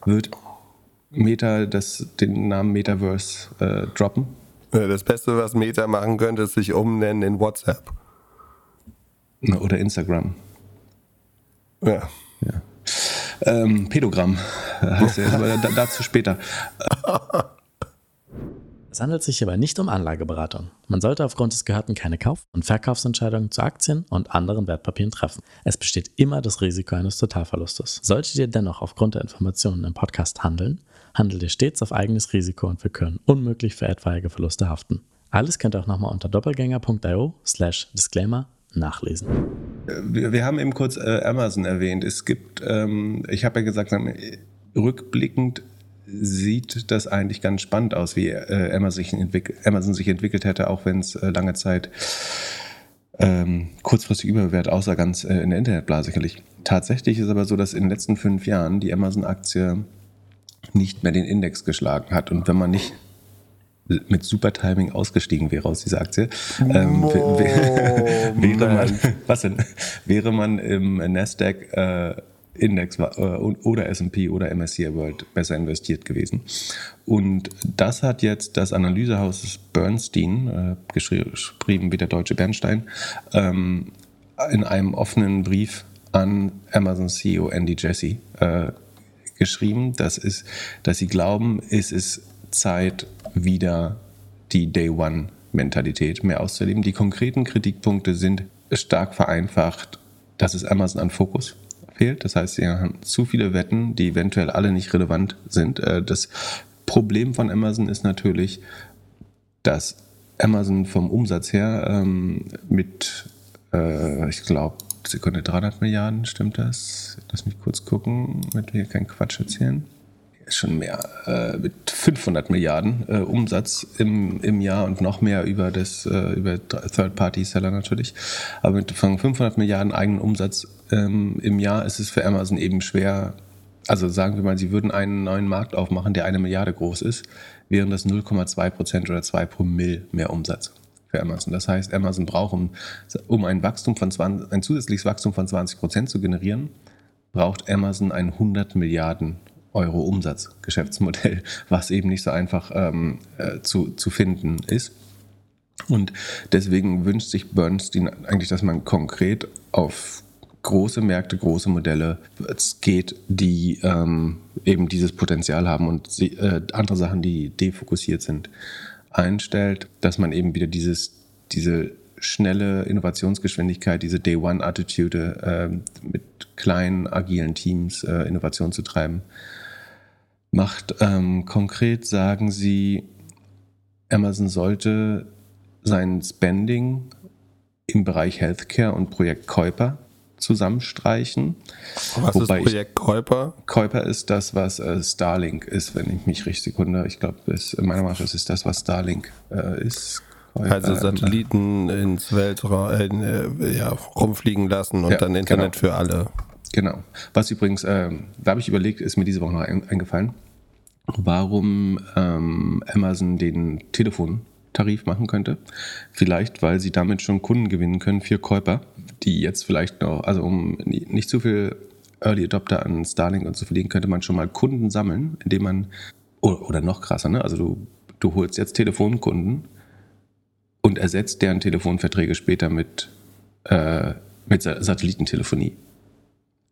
wird Meta das, den Namen Metaverse äh, droppen. Das Beste, was Meta machen könnte, ist sich umnennen in WhatsApp. Oder Instagram. Ja. ja. Ähm, Pedogramm heißt er, aber dazu später. Es handelt sich hierbei nicht um Anlageberatung. Man sollte aufgrund des Gehörten keine Kauf- und Verkaufsentscheidungen zu Aktien und anderen Wertpapieren treffen. Es besteht immer das Risiko eines Totalverlustes. Solltet ihr dennoch aufgrund der Informationen im Podcast handeln, handelt ihr stets auf eigenes Risiko und wir können unmöglich für etwaige Verluste haften. Alles könnt ihr auch nochmal unter doppelgänger.io slash disclaimer nachlesen. Wir, wir, haben eben kurz äh, Amazon erwähnt. Es gibt, ähm, ich habe ja gesagt, rückblickend sieht das eigentlich ganz spannend aus, wie äh, Amazon, sich Amazon, sich entwickelt hätte, auch wenn es äh, lange Zeit ähm, kurzfristig überwert, außer ganz äh, in der Internetblase sicherlich. Tatsächlich ist aber so, dass in den letzten fünf Jahren die Amazon-Aktie nicht mehr den Index geschlagen hat. Und wenn man nicht mit super Timing ausgestiegen wäre aus dieser Aktie, ähm, wäre man, was denn, wäre man im Nasdaq äh, Index äh, oder S&P oder MSCI World besser investiert gewesen. Und das hat jetzt das Analysehaus Bernstein, äh, geschrieben wie der deutsche Bernstein, ähm, in einem offenen Brief an Amazon CEO Andy Jassy äh, geschrieben, dass, ist, dass sie glauben, es ist Zeit, wieder die Day One Mentalität mehr auszuleben. Die konkreten Kritikpunkte sind stark vereinfacht, das ist Amazon an Fokus fehlt. Das heißt, sie haben zu viele Wetten, die eventuell alle nicht relevant sind. Äh, das Problem von Amazon ist natürlich, dass Amazon vom Umsatz her ähm, mit, äh, ich glaube, Sekunde 300 Milliarden, stimmt das? Lass mich kurz gucken, damit wir hier keinen Quatsch erzählen schon mehr, äh, mit 500 Milliarden äh, Umsatz im, im Jahr und noch mehr über, äh, über Third-Party-Seller natürlich. Aber mit 500 Milliarden eigenen Umsatz ähm, im Jahr ist es für Amazon eben schwer. Also sagen wir mal, sie würden einen neuen Markt aufmachen, der eine Milliarde groß ist, wären das 0,2 Prozent oder 2 Promille mehr Umsatz für Amazon. Das heißt, Amazon braucht, um, um ein Wachstum von 20, ein zusätzliches Wachstum von 20 Prozent zu generieren, braucht Amazon ein 100 Milliarden Euro Umsatzgeschäftsmodell, was eben nicht so einfach ähm, äh, zu, zu finden ist. Und deswegen wünscht sich Bernstein eigentlich, dass man konkret auf große Märkte, große Modelle geht, die ähm, eben dieses Potenzial haben und sie, äh, andere Sachen, die defokussiert sind, einstellt, dass man eben wieder dieses, diese schnelle Innovationsgeschwindigkeit, diese Day-One-Attitude äh, mit kleinen, agilen Teams äh, Innovation zu treiben, macht. Ähm, konkret sagen sie, Amazon sollte sein Spending im Bereich Healthcare und Projekt Kuiper zusammenstreichen. Was Wobei ist Projekt Kuiper? Kuiper ist das, was äh, Starlink ist, wenn ich mich richtig wundere. Ich glaube, meiner Meinung nach ist es das, was Starlink äh, ist. Also Satelliten ins Weltraum äh, ja, rumfliegen lassen und ja, dann Internet genau. für alle. Genau. Was übrigens, äh, da habe ich überlegt, ist mir diese Woche noch eingefallen warum ähm, Amazon den Telefontarif machen könnte. Vielleicht, weil sie damit schon Kunden gewinnen können für Käuper, die jetzt vielleicht noch, also um nicht zu viel Early Adopter an Starlink und zu verlieren, könnte man schon mal Kunden sammeln, indem man, oder, oder noch krasser, ne? Also du, du holst jetzt Telefonkunden und ersetzt deren Telefonverträge später mit, äh, mit Satellitentelefonie.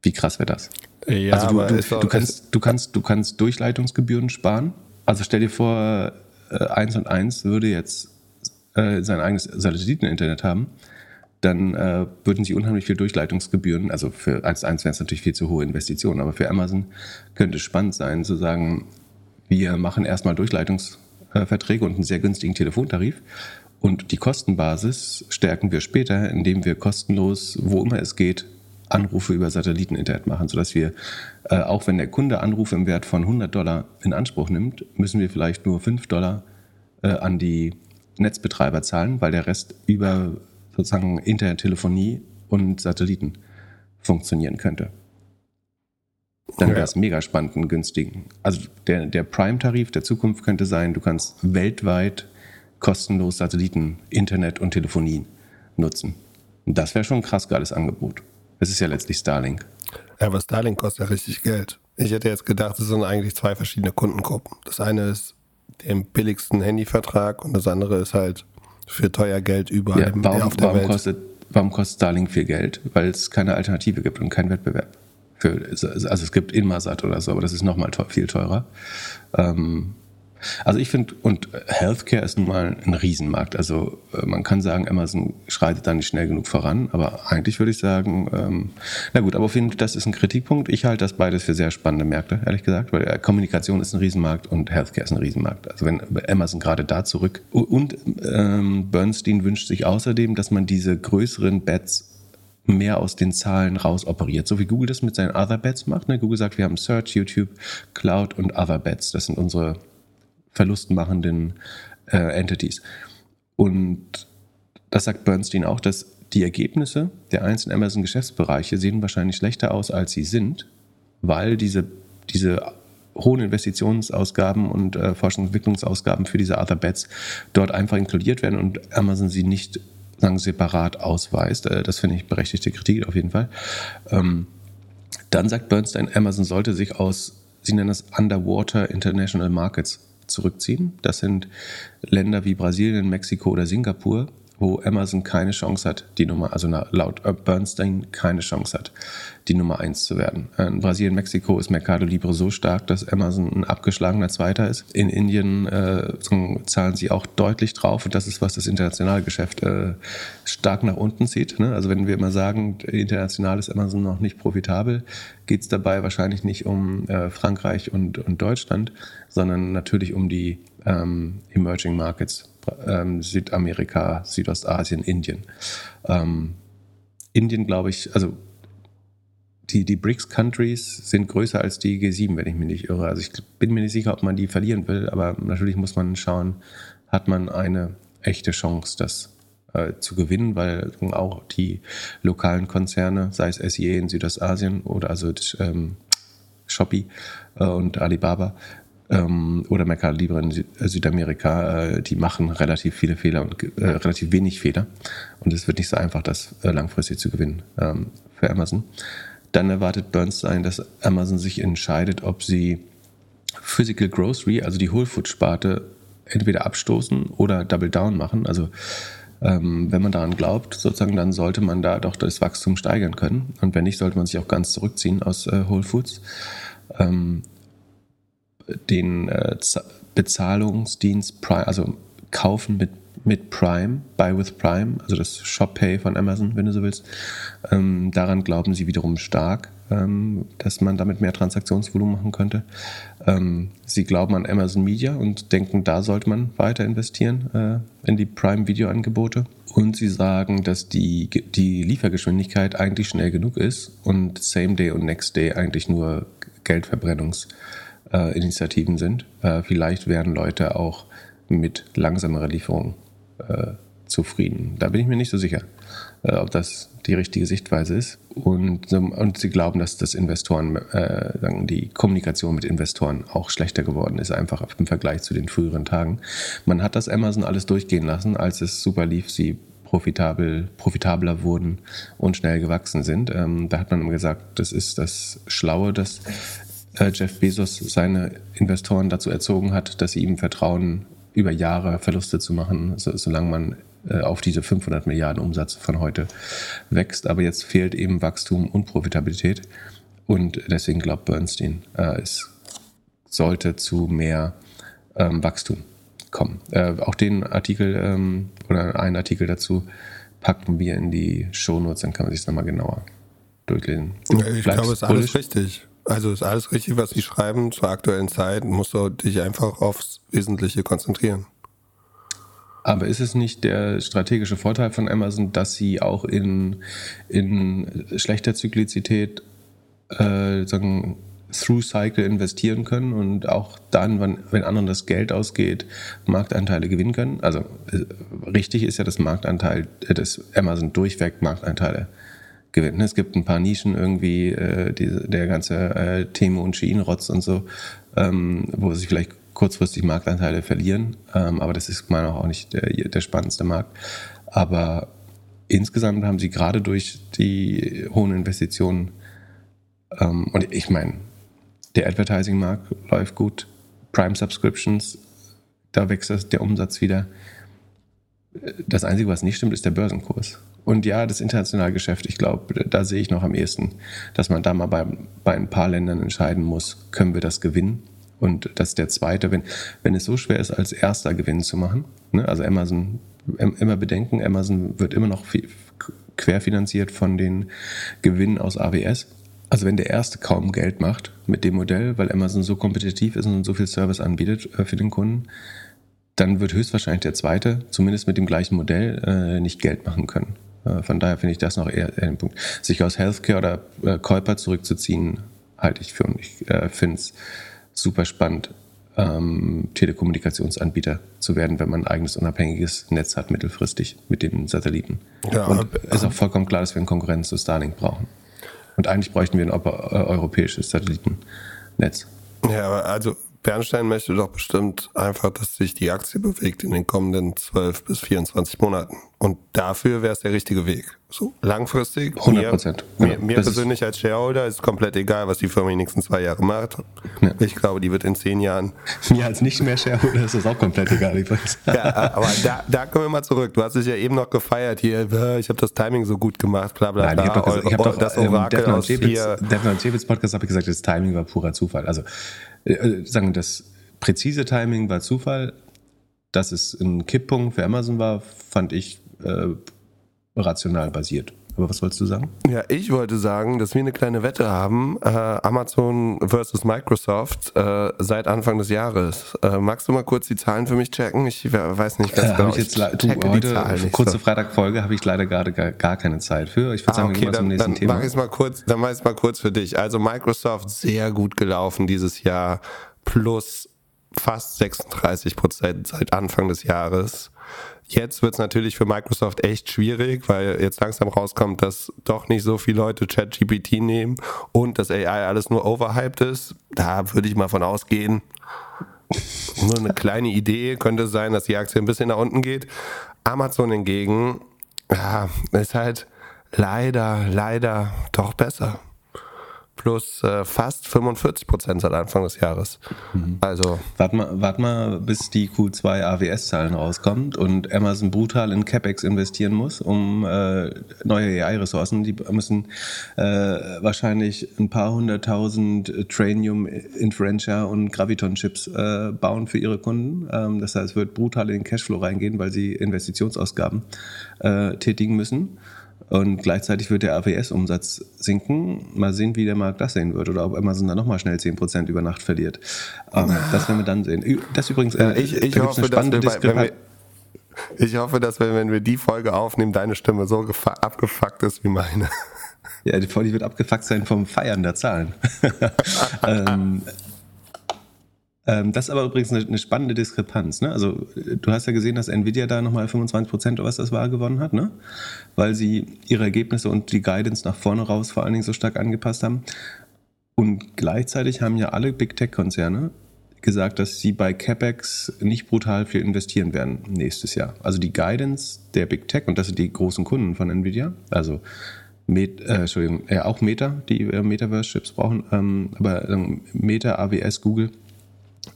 Wie krass wäre das? Ja, also du, du, du, kannst, du, kannst, du kannst Durchleitungsgebühren sparen. Also stell dir vor, äh, 1 und 1 würde jetzt äh, sein eigenes Satelliteninternet haben, dann äh, würden sie unheimlich viel Durchleitungsgebühren, also für 1 und 1 wäre es natürlich viel zu hohe Investitionen, aber für Amazon könnte es spannend sein, zu sagen, wir machen erstmal Durchleitungsverträge und einen sehr günstigen Telefontarif und die Kostenbasis stärken wir später, indem wir kostenlos, wo immer es geht, Anrufe über Satelliteninternet machen, sodass wir, äh, auch wenn der Kunde Anrufe im Wert von 100 Dollar in Anspruch nimmt, müssen wir vielleicht nur 5 Dollar äh, an die Netzbetreiber zahlen, weil der Rest über sozusagen Internettelefonie und Satelliten funktionieren könnte. Dann Ja. wäre es mega spannend, einen günstigen. Also der, der Prime-Tarif der Zukunft könnte sein, du kannst weltweit kostenlos Satelliten, Internet und Telefonie nutzen. Und das wäre schon ein krass geiles Angebot. Es ist ja letztlich Starlink. Ja, aber Starlink kostet ja richtig Geld. Ich hätte jetzt gedacht, es sind eigentlich zwei verschiedene Kundengruppen. Das eine ist den billigsten Handyvertrag und das andere ist halt für teuer Geld überall Ja, warum, auf der warum, Welt. kostet, warum kostet Starlink viel Geld? Weil es keine Alternative gibt und keinen Wettbewerb. Für, also es gibt Inmarsat oder so, aber das ist nochmal teuer, viel teurer. Ähm, also ich finde, und Healthcare ist nun mal ein Riesenmarkt. Also äh, man kann sagen, Amazon schreitet da nicht schnell genug voran, aber eigentlich würde ich sagen, ähm, na gut, aber auf jeden Fall, das ist ein Kritikpunkt. Ich halte das beides für sehr spannende Märkte, ehrlich gesagt, weil äh, Kommunikation ist ein Riesenmarkt und Healthcare ist ein Riesenmarkt. Also wenn Amazon gerade da zurück und ähm, Bernstein wünscht sich außerdem, dass man diese größeren Bets mehr aus den Zahlen raus operiert, so wie Google das mit seinen Other Bets macht. Ne? Google sagt, wir haben Search, YouTube, Cloud und Other Bets. Das sind unsere verlustmachenden äh, Entities. Und das sagt Bernstein auch, dass die Ergebnisse der einzelnen Amazon-Geschäftsbereiche sehen wahrscheinlich schlechter aus, als sie sind, weil diese, diese hohen Investitionsausgaben und äh, Forschungs- und Entwicklungsausgaben für diese Other Bets dort einfach inkludiert werden und Amazon sie nicht sagen, separat ausweist. Äh, das finde ich berechtigte Kritik auf jeden Fall. Ähm, dann sagt Bernstein, Amazon sollte sich aus, sie nennen das Underwater International Markets zurückziehen. Das sind Länder wie Brasilien, Mexiko oder Singapur, wo Amazon keine Chance hat, die Nummer, also laut Bernstein keine Chance hat, die Nummer eins zu werden. In Brasilien, Mexiko ist Mercado Libre so stark, dass Amazon ein abgeschlagener Zweiter ist. In Indien äh, zahlen sie auch deutlich drauf und das ist, was das internationale Geschäft äh, stark nach unten zieht. Ne? Also wenn wir immer sagen, international ist Amazon noch nicht profitabel, geht es dabei wahrscheinlich nicht um äh, Frankreich und, und Deutschland, sondern natürlich um die ähm, Emerging Markets, ähm, Südamerika, Südostasien, Indien. Ähm, Indien, glaube ich, also die, die BRICS-Countries sind größer als die G7, wenn ich mich nicht irre. Also ich bin mir nicht sicher, ob man die verlieren will, aber natürlich muss man schauen, hat man eine echte Chance, das äh, zu gewinnen, weil auch die lokalen Konzerne, sei es SIE in Südostasien oder also ähm, Shopee äh, und Alibaba, ähm, oder Mercado Libre in Sü Südamerika, äh, die machen relativ viele Fehler und äh, relativ wenig Fehler. Und es wird nicht so einfach, das äh, langfristig zu gewinnen ähm, für Amazon. Dann erwartet Bernstein, dass Amazon sich entscheidet, ob sie Physical Grocery, also die Whole Food Sparte, entweder abstoßen oder Double Down machen. Also ähm, wenn man daran glaubt, sozusagen, dann sollte man da doch das Wachstum steigern können. Und wenn nicht, sollte man sich auch ganz zurückziehen aus äh, Whole Foods. Ähm, den äh, Bezahlungsdienst Prime, also kaufen mit, mit Prime, Buy with Prime, also das Shop Pay von Amazon, wenn du so willst. Ähm, daran glauben sie wiederum stark, ähm, dass man damit mehr Transaktionsvolumen machen könnte. Ähm, sie glauben an Amazon Media und denken, da sollte man weiter investieren äh, in die Prime Video Angebote. Und sie sagen, dass die, die Liefergeschwindigkeit eigentlich schnell genug ist und Same Day und Next Day eigentlich nur Geldverbrennungs- äh, Initiativen sind. Äh, vielleicht werden Leute auch mit langsamerer Lieferung äh, zufrieden. Da bin ich mir nicht so sicher, äh, ob das die richtige Sichtweise ist. Und, und sie glauben, dass das Investoren, äh, sagen, die Kommunikation mit Investoren auch schlechter geworden ist, einfach im Vergleich zu den früheren Tagen. Man hat das Amazon alles durchgehen lassen, als es super lief, sie profitabel, profitabler wurden und schnell gewachsen sind. Ähm, da hat man immer gesagt, das ist das Schlaue, dass äh, Jeff Bezos seine Investoren dazu erzogen hat, dass sie ihm vertrauen, über Jahre Verluste zu machen, so, solange man äh, auf diese 500 Milliarden Umsatz von heute wächst. Aber jetzt fehlt eben Wachstum und Profitabilität. Und deswegen glaubt Bernstein, äh, es sollte zu mehr ähm, Wachstum kommen. Äh, auch den Artikel ähm, oder einen Artikel dazu packen wir in die Shownotes, dann kann man sich das nochmal genauer durchlesen. Ich glaube, es ist alles richtig. Also ist alles richtig, was Sie schreiben zur aktuellen Zeit. Musst du dich einfach aufs Wesentliche konzentrieren. Aber ist es nicht der strategische Vorteil von Amazon, dass sie auch in, in schlechter Zyklizität äh, sagen, through Cycle investieren können und auch dann, wenn, wenn anderen das Geld ausgeht, Marktanteile gewinnen können? Also äh, richtig ist ja das Marktanteil, äh, das Amazon durchweg Marktanteile gewinnt. Es gibt ein paar Nischen irgendwie, äh, diese, der ganze äh, Temo und Shein-Rotz und so, ähm, wo sich vielleicht kurzfristig Marktanteile verlieren. Ähm, aber das ist meiner auch nicht der, der spannendste Markt. Aber insgesamt haben sie gerade durch die hohen Investitionen, ähm, und ich meine, der Advertising-Markt läuft gut, Prime Subscriptions, da wächst der Umsatz wieder. Das Einzige, was nicht stimmt, ist der Börsenkurs. Und ja, das internationale Geschäft, ich glaube, da sehe ich noch am ehesten, dass man da mal bei, bei ein paar Ländern entscheiden muss, können wir das gewinnen? Und das ist der zweite, wenn, wenn es so schwer ist, als erster Gewinn zu machen, ne? also Amazon, immer bedenken, Amazon wird immer noch querfinanziert von den Gewinnen aus AWS. Also wenn der erste kaum Geld macht mit dem Modell, weil Amazon so kompetitiv ist und so viel Service anbietet äh, für den Kunden, dann wird höchstwahrscheinlich der zweite, zumindest mit dem gleichen Modell, äh, nicht Geld machen können. Äh, von daher finde ich das noch eher, den Punkt. Sich aus Healthcare oder äh, Käuper zurückzuziehen, halte ich für und ich äh, finde es super spannend, ähm, Telekommunikationsanbieter zu werden, wenn man ein eigenes unabhängiges Netz hat, mittelfristig mit den Satelliten. Ja, und es ist auch vollkommen klar, dass wir eine Konkurrenz zu Starlink brauchen. Und eigentlich bräuchten wir ein europäisches Satellitennetz. Ja, also Bernstein möchte doch bestimmt einfach, dass sich die Aktie bewegt in den kommenden 12 bis 24 Monaten. Und dafür wäre es der richtige Weg. So langfristig. 100 Prozent. Mir, mir, mir persönlich als Shareholder ist komplett egal, was die Firma die nächsten zwei Jahre macht. Ja. Ich glaube, die wird in zehn Jahren. Mir als nicht mehr Shareholder ist das auch komplett egal. ja, aber da, da kommen wir mal zurück. Du hast dich ja eben noch gefeiert hier. Ich habe das Timing so gut gemacht, bla bla bla. Nein, ich habe doch, ich hab doch das Orakel ähm, aus hier. Devon Jebitz Podcast habe ich gesagt, das Timing war purer Zufall. Also äh, äh, sagen das präzise Timing war Zufall. Dass es ein Kipppunkt für Amazon war, fand ich äh, rational basiert. Aber was wolltest du sagen? Ja, ich wollte sagen, dass wir eine kleine Wette haben, äh, Amazon versus Microsoft äh, seit Anfang des Jahres. Äh, magst du mal kurz die Zahlen für mich checken? Ich weiß nicht ganz äh, genau. Ich jetzt ich du, heute, kurze so. Freitagfolge, habe ich leider gerade gar, gar, keine Zeit für. Ich würde ah, sagen, okay, wir dann, zum nächsten dann Thema. Mach ich's mal kurz, dann mache ich es mal kurz für dich. Also Microsoft sehr gut gelaufen dieses Jahr, plus fast 36 Prozent seit Anfang des Jahres. Jetzt wird es natürlich für Microsoft echt schwierig, weil jetzt langsam rauskommt, dass doch nicht so viele Leute ChatGPT nehmen und dass AI alles nur overhyped ist. Da würde ich mal von ausgehen. Nur eine kleine Idee könnte sein, dass die Aktie ein bisschen nach unten geht. Amazon hingegen, ja, ist halt leider, leider doch besser plus äh, fast 45 Prozent seit Anfang des Jahres. Mhm. Also. Warte mal, wart mal, bis die Q2 AWS-Zahlen rauskommt und Amazon brutal in CapEx investieren muss, um äh, neue AI-Ressourcen. Die müssen äh, wahrscheinlich ein paar hunderttausend Trainium, Inferentia und Graviton-Chips äh, bauen für ihre Kunden. Ähm, das heißt, es wird brutal in den Cashflow reingehen, weil sie Investitionsausgaben äh, tätigen müssen. Und gleichzeitig wird der AWS-Umsatz sinken. Mal sehen, wie der Markt das sehen wird oder ob Amazon dann nochmal schnell 10% über Nacht verliert. Ähm, das werden wir dann sehen. Das übrigens, äh, ich, ich da hoffe, dass wir, bei, wenn wir, ich hoffe, dass wir, wenn wir die Folge aufnehmen, deine Stimme so abgefuckt ist wie meine. Ja, die Folge wird abgefuckt sein vom Feiern der Zahlen. ähm, das ist aber übrigens eine, spannende Diskrepanz. Ne? Also du hast ja gesehen, dass Nvidia da nochmal 25 Prozent oder was das war gewonnen hat, ne? weil sie ihre Ergebnisse und die Guidance nach vorne raus vor allen Dingen so stark angepasst haben. Und gleichzeitig haben ja alle Big Tech-Konzerne gesagt, dass sie bei CapEx nicht brutal viel investieren werden nächstes Jahr. Also die Guidance der Big Tech, und das sind die großen Kunden von Nvidia, also Met, äh, Entschuldigung, äh, auch Meta, die äh, Metaverse-Chips brauchen, ähm, aber äh, Meta, AWS, Google ähm,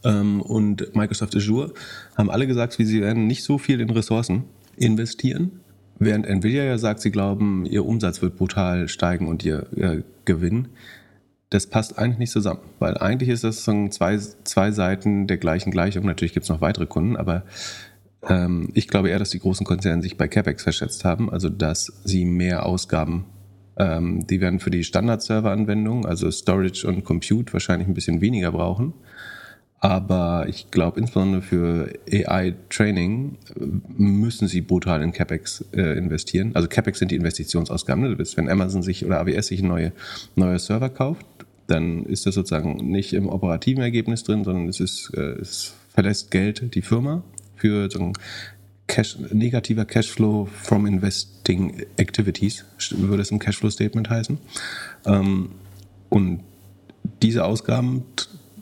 und Microsoft Azure haben alle gesagt, wie sie werden nicht so viel in Ressourcen investieren, während Nvidia ja sagt, sie glauben, ihr Umsatz wird brutal steigen und ihr, ihr Gewinn das passt eigentlich nicht zusammen, weil eigentlich ist das so zwei, zwei Seiten der gleichen Gleichung. Natürlich gibt es noch weitere Kunden, aber ähm, ich glaube eher, dass die großen Konzerne sich bei CapEx verschätzt haben, also dass sie mehr Ausgaben, ähm, die werden für die Standard-Server-Anwendungen, also Storage und Compute, wahrscheinlich ein bisschen weniger brauchen. Aber ich glaube, insbesondere für AI-Training äh, müssen sie brutal in CapEx äh, investieren. Also CapEx sind die Investitionsausgaben. Ne? Wenn Amazon sich oder AWS sich neue, neue Server kauft, dann ist das sozusagen nicht im operativen Ergebnis drin, sondern es, ist, äh, es verlässt Geld die Firma für so ein Cash, negativer Cashflow from Investing Activities, würde es im Cashflow-Statement heißen. Ähm, und diese Ausgaben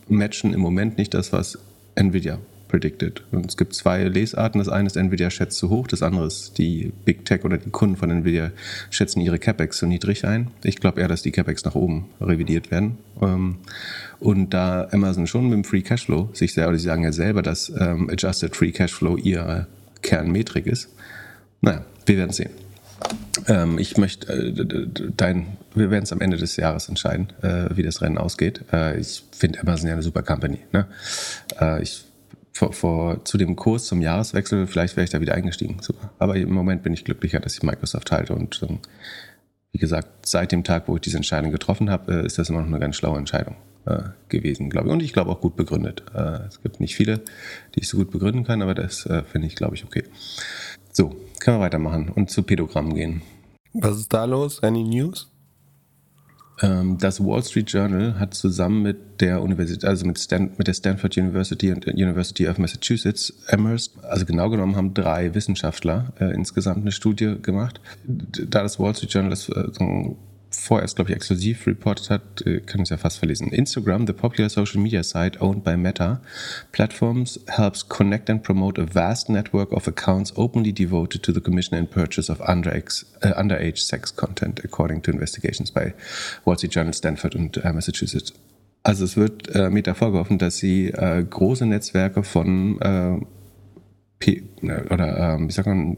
matchen im Moment nicht das, was Nvidia predicted. Und es gibt zwei Lesarten. Das eine ist, Nvidia schätzt zu hoch, das andere ist, die Big Tech oder die Kunden von Nvidia schätzen ihre CapEx zu niedrig ein. Ich glaube eher, dass die CapEx nach oben revidiert werden. Ähm, und da Amazon schon mit dem Free Cashflow sich selber, die sagen ja selber, dass ähm, Adjusted Free Cashflow ihre Kernmetrik ist. Naja, wir werden sehen. Ähm, ich möchte äh, dein, wir werden es am Ende des Jahres entscheiden, äh, wie das Rennen ausgeht. Äh, ich finde Amazon ja eine super Company. Ne? Äh, ich vor, vor, zu dem Kurs zum Jahreswechsel, vielleicht wäre ich da wieder eingestiegen. Super. Aber im Moment bin ich glücklicher, dass ich Microsoft halte. Und ähm, wie gesagt, seit dem Tag, wo ich diese Entscheidung getroffen habe, äh, ist das immer noch eine ganz schlaue Entscheidung äh, gewesen, glaube ich. Und ich glaube auch gut begründet. Es gibt nicht viele, die ich so gut begründen kann, aber das finde ich, glaube ich, okay. So, können wir weitermachen und zu Pädogrammen gehen. Was ist da los? Any News? Ähm, das Wall Street Journal hat zusammen mit der Universität, also mit, Stan mit der Stanford University und der University of Massachusetts, Amherst, also genau genommen haben drei Wissenschaftler äh, insgesamt eine Studie gemacht. Da das Wall Street Journal das äh, so vorerst, glaube ich, exklusiv reported hat, äh, kann ich es ja fast verlesen. Instagram, the popular social media site owned by Meta, platforms helps connect and promote a vast network of accounts openly devoted to the commission and purchase of underage, uh, underage sex content, according to investigations by Wall Street Journal, Stanford und uh, Massachusetts. Also es wird äh, Meta vorgeworfen, dass sie äh, große Netzwerke von äh, P oder äh, wie sagt man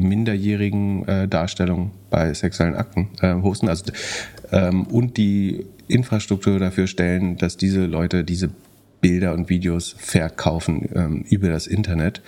minderjährigen äh, Darstellung bei sexuellen Akten äh, hosten also, ähm, und die Infrastruktur dafür stellen, dass diese Leute diese Bilder und Videos verkaufen ähm, über das Internet.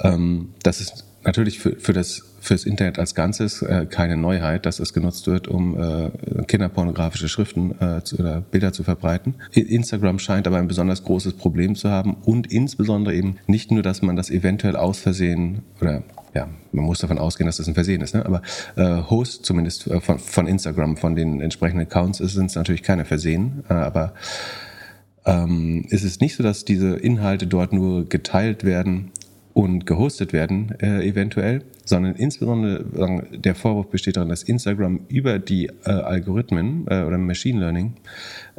Ähm, das ist natürlich für, für das fürs Internet als Ganzes äh, keine Neuheit, dass es genutzt wird, um äh, kinderpornografische Schriften äh, zu, oder Bilder zu verbreiten. Instagram scheint aber ein besonders großes Problem zu haben und insbesondere eben nicht nur, dass man das eventuell aus Versehen oder ja, man muss davon ausgehen, dass das ein Versehen ist, ne? aber äh, Host zumindest äh, von, von Instagram, von den entsprechenden Accounts, sind es natürlich keine Versehen, äh, aber ähm, ist es nicht so, dass diese Inhalte dort nur geteilt werden und gehostet werden, äh, eventuell, sondern insbesondere der Vorwurf besteht darin, dass Instagram über die äh, Algorithmen äh, oder Machine Learning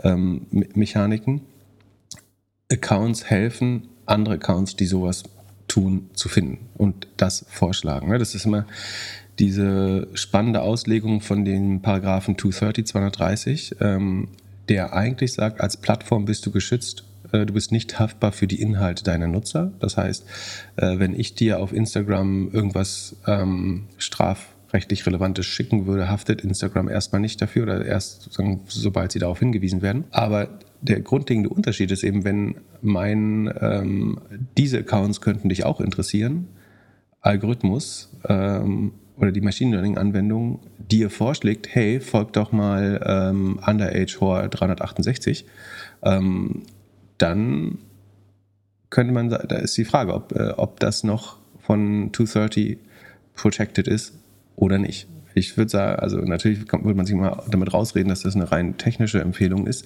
ähm, Mechaniken Accounts helfen, andere Accounts, die sowas tun, zu finden und das vorschlagen. Ne? Das ist immer diese spannende Auslegung von den Paragraphen 230, 230, ähm, der eigentlich sagt, als Plattform bist du geschützt, äh, du bist nicht haftbar für die Inhalte deiner Nutzer. Das heißt, äh, wenn ich dir auf Instagram irgendwas ähm, strafrechtlich Relevantes schicken würde, haftet Instagram erstmal nicht dafür oder erst sobald sie darauf hingewiesen werden. Aber der grundlegende Unterschied ist eben, wenn mein, ähm, diese Accounts könnten dich auch interessieren, Algorithmus ähm, oder die Machine Learning Anwendung dir vorschlägt, hey, folg doch mal ähm, Underage Whore 368, ähm, dann könnte man, da ist die Frage, ob, äh, ob das noch von 230 protected ist oder nicht. Ich würde sagen, also natürlich würde man sich mal damit rausreden, dass das eine rein technische Empfehlung ist.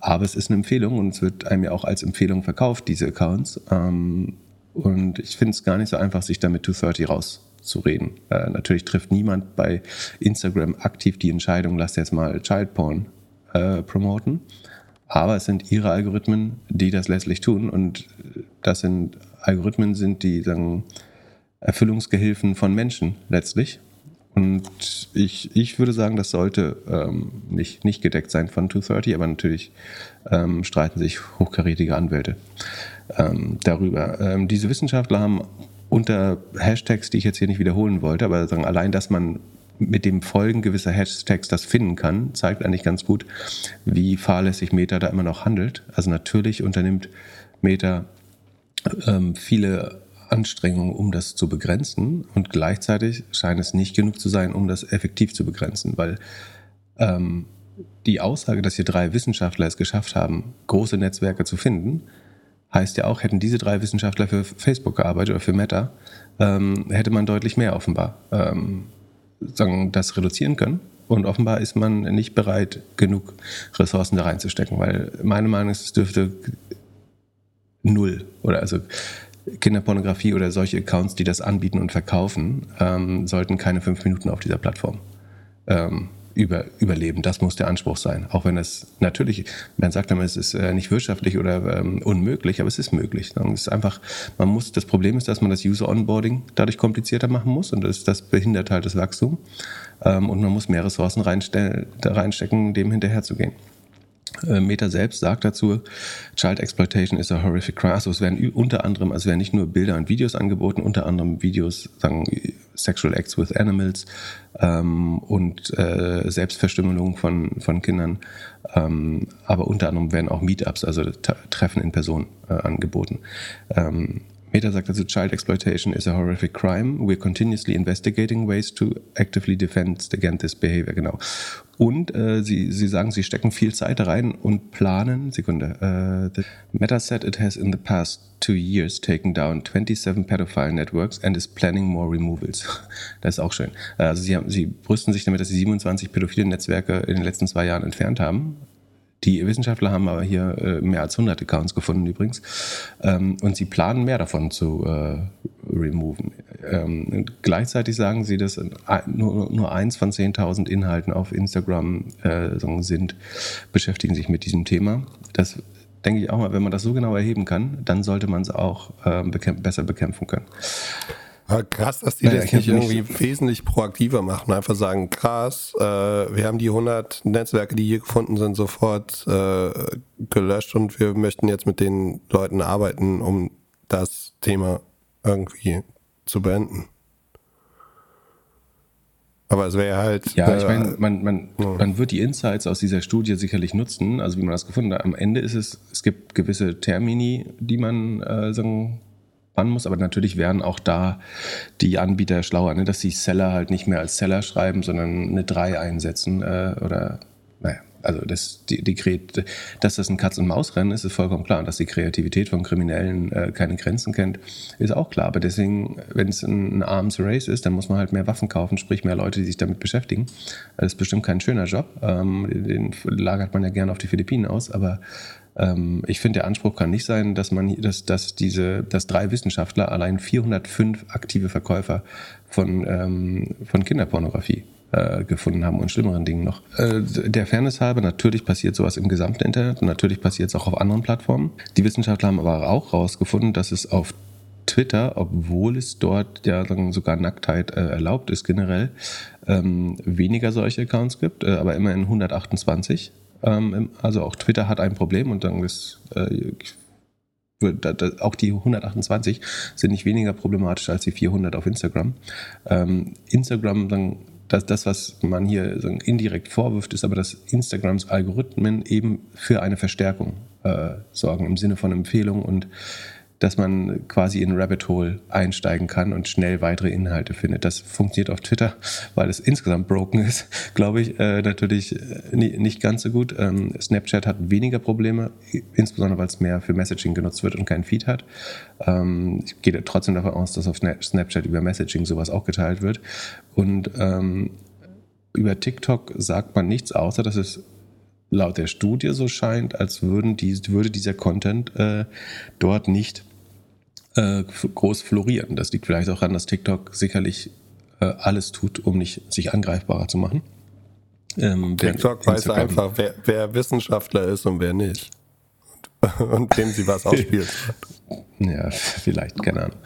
Aber es ist eine Empfehlung und es wird einem ja auch als Empfehlung verkauft, diese Accounts. Ähm, und ich finde es gar nicht so einfach, sich damit 230 rauszureden. Äh, natürlich trifft niemand bei Instagram aktiv die Entscheidung, lass jetzt mal Child Porn äh, promoten. aber es sind ihre Algorithmen, die das letztlich tun. Und das sind Algorithmen, sind die sagen, Erfüllungsgehilfen von Menschen letztlich. Und ich, ich würde sagen, das sollte ähm, nicht, nicht gedeckt sein von 230, aber natürlich ähm, streiten sich hochkarätige Anwälte ähm, darüber. Ähm, diese Wissenschaftler haben unter Hashtags, die ich jetzt hier nicht wiederholen wollte, aber sagen, allein, dass man mit dem Folgen gewisser Hashtags das finden kann, zeigt eigentlich ganz gut, wie fahrlässig Meta da immer noch handelt. Also natürlich unternimmt Meta ähm, viele Anstrengungen, um das zu begrenzen und gleichzeitig scheint es nicht genug zu sein, um das effektiv zu begrenzen, weil ähm, die Aussage, dass hier drei Wissenschaftler es geschafft haben, große Netzwerke zu finden, heißt ja auch, hätten diese drei Wissenschaftler für Facebook gearbeitet oder für Meta, ähm, hätte man deutlich mehr offenbar ähm, sagen, das reduzieren können. Und offenbar ist man nicht bereit, genug Ressourcen da reinzustecken, weil meine Meinung ist, es dürfte null oder also Kinderpornografie oder solche Accounts, die das anbieten und verkaufen, ähm, sollten keine fünf Minuten auf dieser Plattform ähm, über, überleben. Das muss der Anspruch sein. Auch wenn es natürlich, man sagt immer, es ist äh, nicht wirtschaftlich oder ähm, unmöglich, aber es ist möglich. Es ist einfach, man muss, das Problem ist, dass man das User Onboarding dadurch komplizierter machen muss und das, das behindert halt das Wachstum. Ähm, und man muss mehr Ressourcen reinstecken, dem hinterherzugehen. Äh, Meta selbst sagt dazu, Child Exploitation is a horrific crime. Also es werden unter anderem, also werden nicht nur Bilder und Videos angeboten, unter anderem Videos, sagen Sexual Acts with Animals ähm, und äh, Selbstverstümmelung von, von Kindern. Ähm, aber unter anderem werden auch Meetups, also Treffen in Person äh, angeboten. Ähm, Meta sagt also, Child Exploitation is a horrific crime. We're continuously investigating ways to actively defend against this behavior. Genau. Und äh, sie, sie sagen, sie stecken viel Zeit rein und planen. Sekunde. Uh, Meta said it has in the past two years taken down 27 pedophile networks and is planning more removals. Das ist auch schön. Also sie, haben, sie brüsten sich damit, dass sie 27 pädophile Netzwerke in den letzten zwei Jahren entfernt haben. Die Wissenschaftler haben aber hier äh, mehr als 100 Accounts gefunden übrigens. Ähm, und sie planen mehr davon zu äh, removen. Ähm, gleichzeitig sagen sie, dass nur, nur eins von 10.000 Inhalten auf Instagram äh, sind, beschäftigen sich mit diesem Thema. Das denke ich auch mal, wenn man das so genau erheben kann, dann sollte man es auch ähm, bekämp besser bekämpfen können. Aber krass, dass die ja, das nicht irgendwie nicht. wesentlich proaktiver machen. Einfach sagen, krass, äh, wir haben die 100 Netzwerke, die hier gefunden sind, sofort äh, gelöscht und wir möchten jetzt mit den Leuten arbeiten, um das Thema irgendwie zu beenden. Aber es wäre halt. Ja, äh, ich meine, man, man, ja. man wird die Insights aus dieser Studie sicherlich nutzen, also wie man das gefunden hat. Am Ende ist es, es gibt gewisse Termini, die man äh, sagen, ran muss, aber natürlich werden auch da die Anbieter schlauer, ne? dass die Seller halt nicht mehr als Seller schreiben, sondern eine 3 einsetzen äh, oder naja. Also das, die, die, dass das ein Katz-und-Maus-Rennen ist, ist vollkommen klar. Und dass die Kreativität von Kriminellen äh, keine Grenzen kennt, ist auch klar. Aber deswegen, wenn es ein, ein Arms Race ist, dann muss man halt mehr Waffen kaufen, sprich mehr Leute, die sich damit beschäftigen. Das ist bestimmt kein schöner Job. Ähm, den lagert man ja gerne auf die Philippinen aus, aber ich finde, der Anspruch kann nicht sein, dass man, dass, dass diese, dass drei Wissenschaftler allein 405 aktive Verkäufer von, ähm, von Kinderpornografie äh, gefunden haben und schlimmeren Dingen noch. Äh, der Fairness halber, natürlich passiert sowas im gesamten Internet und natürlich passiert es auch auf anderen Plattformen. Die Wissenschaftler haben aber auch herausgefunden, dass es auf Twitter, obwohl es dort ja sogar Nacktheit äh, erlaubt ist generell, ähm, weniger solche Accounts gibt, aber immerhin 128. Ähm, also auch Twitter hat ein Problem und dann ist äh, auch die 128 sind nicht weniger problematisch als die 400 auf Instagram. Ähm, Instagram, dann, das, das, was man hier indirekt vorwirft, ist aber, dass Instagrams Algorithmen eben für eine Verstärkung äh, sorgen, im Sinne von Empfehlungen und dass man quasi in Rabbit Hole einsteigen kann und schnell weitere Inhalte findet. Das funktioniert auf Twitter, weil es insgesamt broken ist, glaube ich, äh, natürlich äh, nicht ganz so gut. Ähm, Snapchat hat weniger Probleme, insbesondere weil es mehr für Messaging genutzt wird und kein Feed hat. Ähm, ich gehe trotzdem davon aus, dass auf Snapchat über Messaging sowas auch geteilt wird. Und ähm, über TikTok sagt man nichts, außer dass es laut der Studie so scheint, als würden die, würde dieser Content äh, dort nicht äh, groß florieren. Das liegt vielleicht auch daran, dass TikTok sicherlich äh, alles tut, um nicht sich angreifbarer zu machen. Ähm, TikTok weiß einfach, wer, wer Wissenschaftler ist und wer nicht. Und, und dem sie was ausspielt. Ja, vielleicht, keine Ahnung.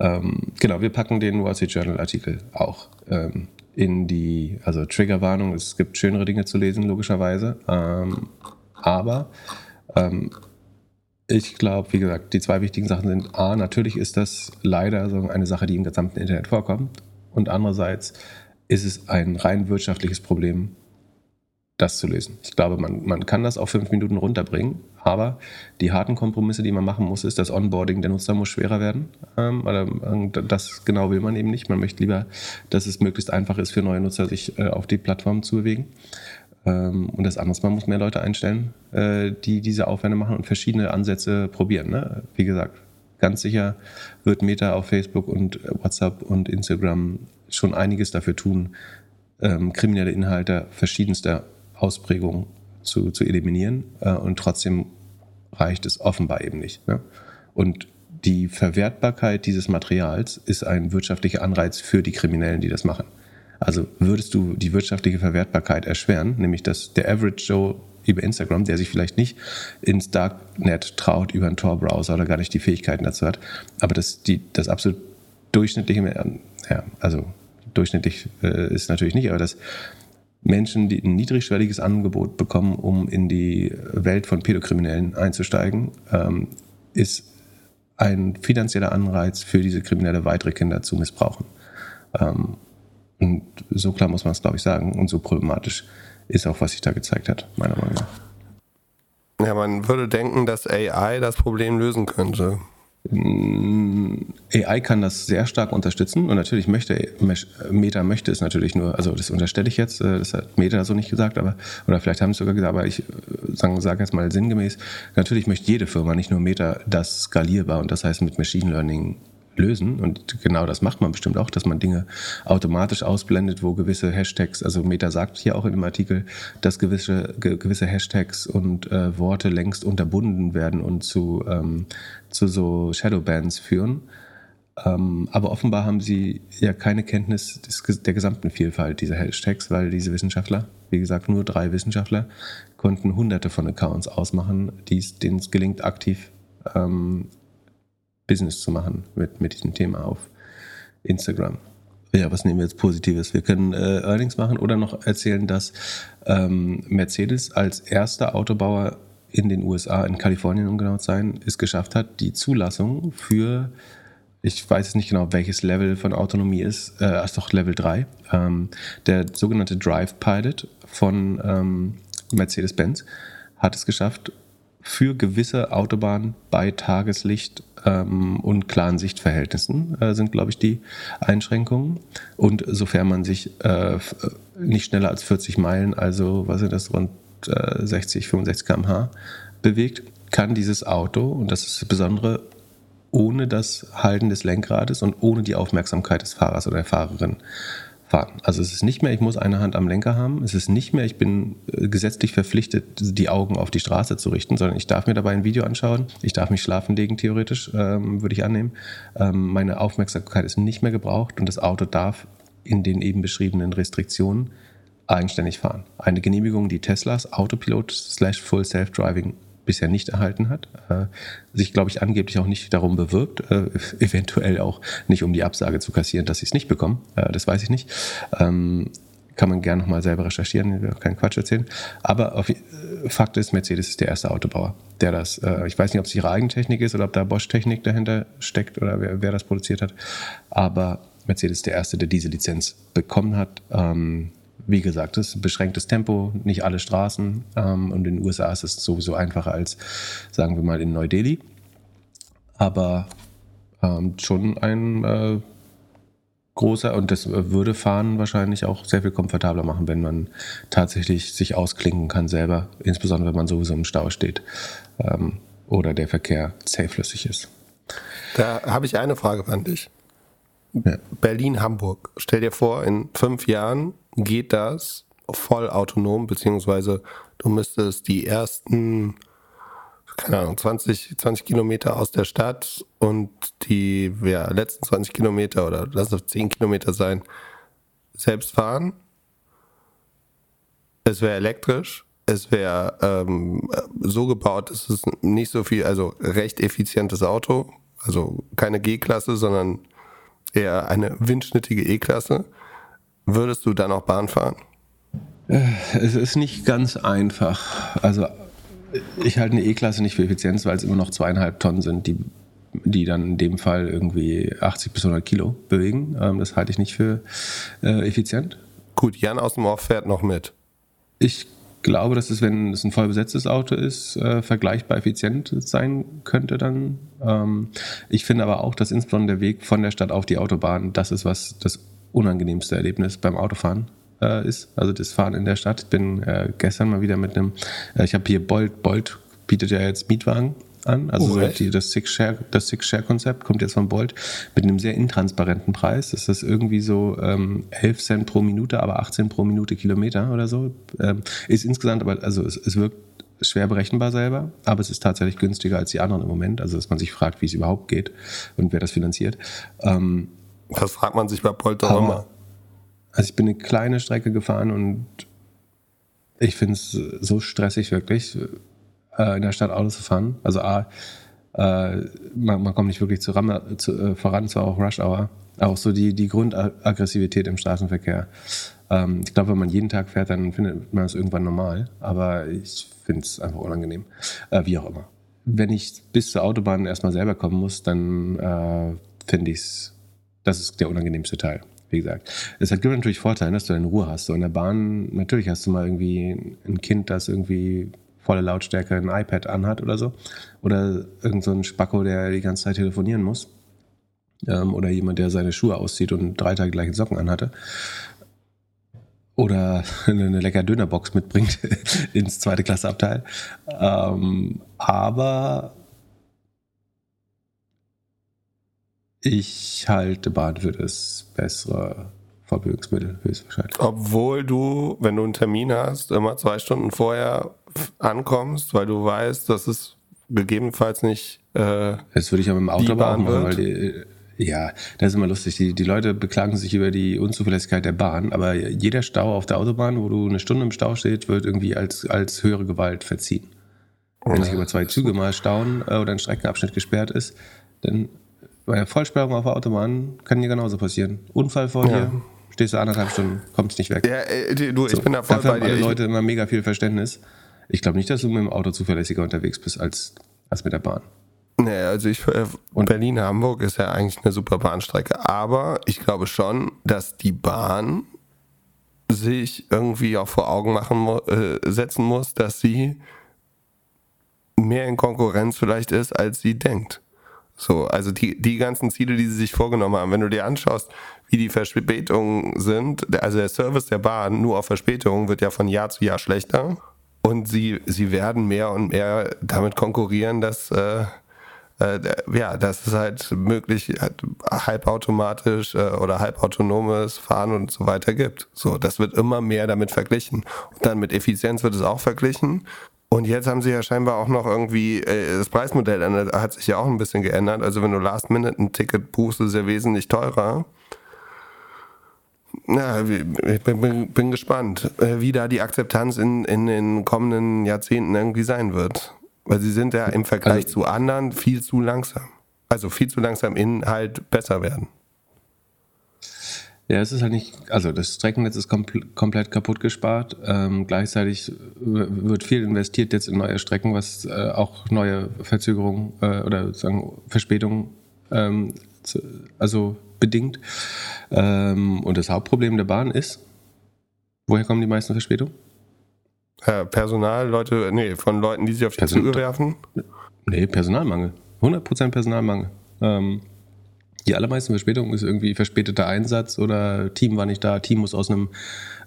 Ähm, genau, wir packen den Wall Street Journal Artikel auch ähm, in die, also Triggerwarnung, es gibt schönere Dinge zu lesen, logischerweise. Ähm, aber ähm, ich glaube, wie gesagt, die zwei wichtigen Sachen sind, A, natürlich ist das leider so eine Sache, die im gesamten Internet vorkommt. Und andererseits ist es ein rein wirtschaftliches Problem, das zu lösen. Ich glaube, man, man kann das auf fünf Minuten runterbringen, aber die harten Kompromisse, die man machen muss, ist, das Onboarding der Nutzer muss schwerer werden. Ähm, oder, ähm, das genau will man eben nicht. Man möchte lieber, dass es möglichst einfach ist für neue Nutzer, sich äh, auf die Plattform zu bewegen. Ähm, und das andere ist, man muss mehr Leute einstellen, äh, die diese Aufwände machen und verschiedene Ansätze probieren. Ne? Wie gesagt, ganz sicher wird Meta auf Facebook und WhatsApp und Instagram schon einiges dafür tun, ähm, kriminelle Inhalte verschiedenster Ausprägungen zu, zu eliminieren. Äh, und trotzdem reicht es offenbar eben nicht. Ne? Und die Verwertbarkeit dieses Materials ist ein wirtschaftlicher Anreiz für die Kriminellen, die das machen. Also würdest du die wirtschaftliche Verwertbarkeit erschweren, nämlich dass der Average Joe über Instagram, der sich vielleicht nicht ins Darknet traut über einen Tor-Browser oder gar nicht die Fähigkeiten dazu hat, aber das, die, das absolut durchschnittliche, ja, also durchschnittlich äh, ist natürlich nicht, aber das Menschen, die ein niedrigschwelliges Angebot bekommen, um in die Welt von Pädokriminellen einzusteigen, ähm, ist ein finanzieller Anreiz für diese Kriminelle weitere Kinder zu missbrauchen. Ähm, und so klar muss man es, glaube ich, sagen. Und so problematisch ist auch, was sich da gezeigt hat, meiner Meinung nach. Ja, man würde denken, dass AI das Problem lösen könnte. AI kann das sehr stark unterstützen und natürlich möchte Meta möchte es natürlich nur, also das unterstelle ich jetzt, äh, das hat Meta so nicht gesagt, aber oder vielleicht haben sie es sogar gesagt, aber ich sage sag jetzt mal sinngemäß, natürlich möchte jede Firma, nicht nur Meta, das skalierbar und das heißt mit Machine Learning lösen. Und genau das macht man bestimmt auch, dass man Dinge automatisch ausblendet, wo gewisse Hashtags, also Meta sagt hier auch in dem Artikel, dass gewisse, ge, gewisse Hashtags und äh, Worte längst unterbunden werden und zu, ähm, zu so Shadowbans führen. Ähm, aber offenbar haben sie ja keine Kenntnis des, der gesamten Vielfalt dieser Hashtags, weil diese Wissenschaftler, wie gesagt, nur drei Wissenschaftler, konnten hunderte von Accounts ausmachen, denen es gelingt, aktiv ähm, Business zu machen mit, mit diesem Thema auf Instagram. Ja, was nehmen wir jetzt Positives? Wir können äh, Earnings machen oder noch erzählen, dass ähm, Mercedes als erster Autobauer in den USA, in Kalifornien um genau zu sein, es geschafft hat, die Zulassung für, ich weiß jetzt nicht genau, welches Level von Autonomie ist, äh, ist doch Level 3, ähm, der sogenannte Drive Pilot von ähm, Mercedes-Benz hat es geschafft, für gewisse Autobahnen bei Tageslicht ähm, und klaren Sichtverhältnissen äh, sind, glaube ich, die Einschränkungen. Und sofern man sich äh, nicht schneller als 40 Meilen, also was sind das, rund äh, 60, 65 km/h bewegt, kann dieses Auto, und das ist das Besondere, ohne das Halten des Lenkrades und ohne die Aufmerksamkeit des Fahrers oder der Fahrerin fahren. Also es ist nicht mehr, ich muss eine Hand am Lenker haben, es ist nicht mehr, ich bin äh, gesetzlich verpflichtet, die Augen auf die Straße zu richten, sondern ich darf mir dabei ein Video anschauen, ich darf mich schlafen legen, theoretisch, ähm, würde ich annehmen. Ähm, meine Aufmerksamkeit ist nicht mehr gebraucht und das Auto darf in den eben beschriebenen Restriktionen eigenständig fahren. Eine Genehmigung, die Teslas Autopilot slash Full Self-Driving bisher nicht erhalten hat, äh, sich, glaube ich, angeblich auch nicht darum bewirbt, äh, eventuell auch nicht um die Absage zu kassieren, dass sie es nicht bekommen, äh, das weiß ich nicht. Ähm, kann man gerne nochmal selber recherchieren, ich will keinen Quatsch erzählen. Aber auf, Fakt ist, Mercedes ist der erste Autobauer, der das, ich weiß nicht, ob es ihre Eigentechnik ist oder ob da Bosch-Technik dahinter steckt oder wer, wer, das produziert hat, aber Mercedes ist der erste, der diese Lizenz bekommen hat. Ähm, wie gesagt, das ist ein beschränktes Tempo, nicht alle Straßen. Ähm, und in den USA ist es sowieso einfacher als, sagen wir mal, in Neu-Delhi. Aber ähm, schon ein äh, großer, und das würde Fahren wahrscheinlich auch sehr viel komfortabler machen, wenn man tatsächlich sich ausklinken kann selber, insbesondere wenn man sowieso im Stau steht ähm, oder der Verkehr zähflüssig ist. Da habe ich eine Frage an dich. Ja. Berlin-Hamburg. Stell dir vor, in fünf Jahren geht das voll autonom, beziehungsweise du müsstest die ersten, keine Ahnung, 20, 20 Kilometer aus der Stadt und die ja, letzten 20 Kilometer oder lass es 10 Kilometer sein, selbst fahren. es wäre elektrisch, es wäre ähm, so gebaut, dass es nicht so viel, also recht effizientes Auto, also keine G-Klasse, sondern eher eine windschnittige E-Klasse. Würdest du dann auch Bahn fahren? Es ist nicht ganz einfach. Also ich halte eine E-Klasse nicht für Effizienz, weil es immer noch zweieinhalb Tonnen sind, die, die dann in dem Fall irgendwie 80 bis 100 Kilo bewegen. Ähm, das halte ich nicht für äh, effizient. Gut, Jan aus dem Off fährt noch mit. Ich glaube, dass es, wenn es ein voll besetztes Auto ist, äh, vergleichbar effizient sein könnte dann. Ähm, ich finde aber auch, dass insbesondere der Weg von der Stadt auf die Autobahn, das ist was das unangenehmste Erlebnis beim Autofahren äh, ist. Also das Fahren in der Stadt. Ich bin äh, gestern mal wieder mit einem, äh, ich habe hier Bolt, Bolt bietet ja jetzt Mietwagen an. Also Oh, so die, das Six-Share das Six -Share konzept kommt jetzt von Bolt mit einem sehr intransparenten Preis. Das ist irgendwie so ähm, 11 Cent pro Minute, aber 18 pro Minute Kilometer oder so. Ähm, ist insgesamt, aber also es, es wirkt schwer berechenbar selber, aber es ist tatsächlich günstiger als die anderen im Moment. Also dass man sich fragt, wie es überhaupt geht und wer das finanziert. Ähm, Das fragt man sich bei Aber- immer. also ich bin eine kleine Strecke gefahren und ich finde es so stressig wirklich, äh, in der Stadt Auto zu fahren. Also A, äh, man, man kommt nicht wirklich zu, zu, äh, voran, zwar auch Rush Hour. Auch so die, die Grundaggressivität im Straßenverkehr. Ähm, ich glaube, wenn man jeden Tag fährt, dann findet man es irgendwann normal. Aber ich finde es einfach unangenehm. Wie auch immer. Wenn ich bis zur Autobahn erstmal selber kommen muss, dann äh, finde ich es, das ist der unangenehmste Teil wie gesagt. Es hat natürlich Vorteile, dass du deine Ruhe hast. So in der Bahn, natürlich hast du mal irgendwie ein Kind, das irgendwie volle Lautstärke ein iPad anhat oder so. Oder irgend so Spacko, der die ganze Zeit telefonieren muss. Ähm, oder jemand, der seine Schuhe auszieht und drei Tage gleiche Socken anhatte. Oder eine lecker Dönerbox mitbringt ins zweite Klasseabteil. Ähm, aber ich halte Bahn für das bessere Fortbewegungsmittel, höchstwahrscheinlich. Obwohl du, wenn du einen Termin hast, immer zwei Stunden vorher ankommst, weil du weißt, dass es gegebenenfalls nicht. Äh, Das würde ich aber im Auto aber auch Bahn machen, weil die, ja, das ist immer lustig. Die, die Leute beklagen sich über die Unzuverlässigkeit der Bahn, aber jeder Stau auf der Autobahn, wo du eine Stunde im Stau stehst, wird irgendwie als, als höhere Gewalt verziehen. Wenn sich über zwei Züge mal stauen äh, oder ein Streckenabschnitt gesperrt ist, dann bei der Vollsperrung auf der Autobahn kann dir genauso passieren. Unfall vor Ja. dir, stehst du anderthalb Stunden, kommst nicht weg. ja, äh, du, ich So, bin da voll dafür bei haben alle dir. Ich, Leute immer mega viel Verständnis. Ich glaube nicht, dass du mit dem Auto zuverlässiger unterwegs bist als, als mit der Bahn. nee, also ich, äh, Berlin-Hamburg ist ja eigentlich eine super Bahnstrecke. Aber ich glaube schon, dass die Bahn sich irgendwie auch vor Augen machen äh, setzen muss, dass sie mehr in Konkurrenz vielleicht ist, als sie denkt. So, also die, die ganzen Ziele, die sie sich vorgenommen haben, wenn du dir anschaust, wie die Verspätungen sind, also der Service der Bahn nur auf Verspätungen wird ja von Jahr zu Jahr schlechter und sie, sie werden mehr und mehr damit konkurrieren, dass äh, äh, ja, dass es halt möglich halt halbautomatisch äh, oder halbautonomes Fahren und so weiter gibt. So, das wird immer mehr damit verglichen. Und dann mit Effizienz wird es auch verglichen. Und jetzt haben sie ja scheinbar auch noch irgendwie, äh, das Preismodell ändert- hat sich ja auch ein bisschen geändert. Also wenn du Last Minute ein Ticket buchst, ist es ja wesentlich teurer. Ja, ich bin, bin, bin gespannt, äh, wie da die Akzeptanz in, in den kommenden Jahrzehnten irgendwie sein wird. Weil sie sind ja im Vergleich Also- zu anderen viel zu langsam. Also viel zu langsam in halt besser werden. Ja, es ist halt nicht, also das Streckennetz ist kompl komplett kaputt gespart. Ähm, gleichzeitig wird viel investiert jetzt in neue Strecken, was äh, auch neue Verzögerungen äh, oder sozusagen Verspätungen ähm, zu, also bedingt. Ähm, und das Hauptproblem der Bahn ist, woher kommen die meisten Verspätungen? Äh, Personal, Leute, nee, von Leuten, die sich auf die Person- Züge werfen. Nee, Personalmangel. 100% Personalmangel. Ähm, die allermeisten Verspätungen ist irgendwie verspäteter Einsatz oder Team war nicht da, Team muss aus einem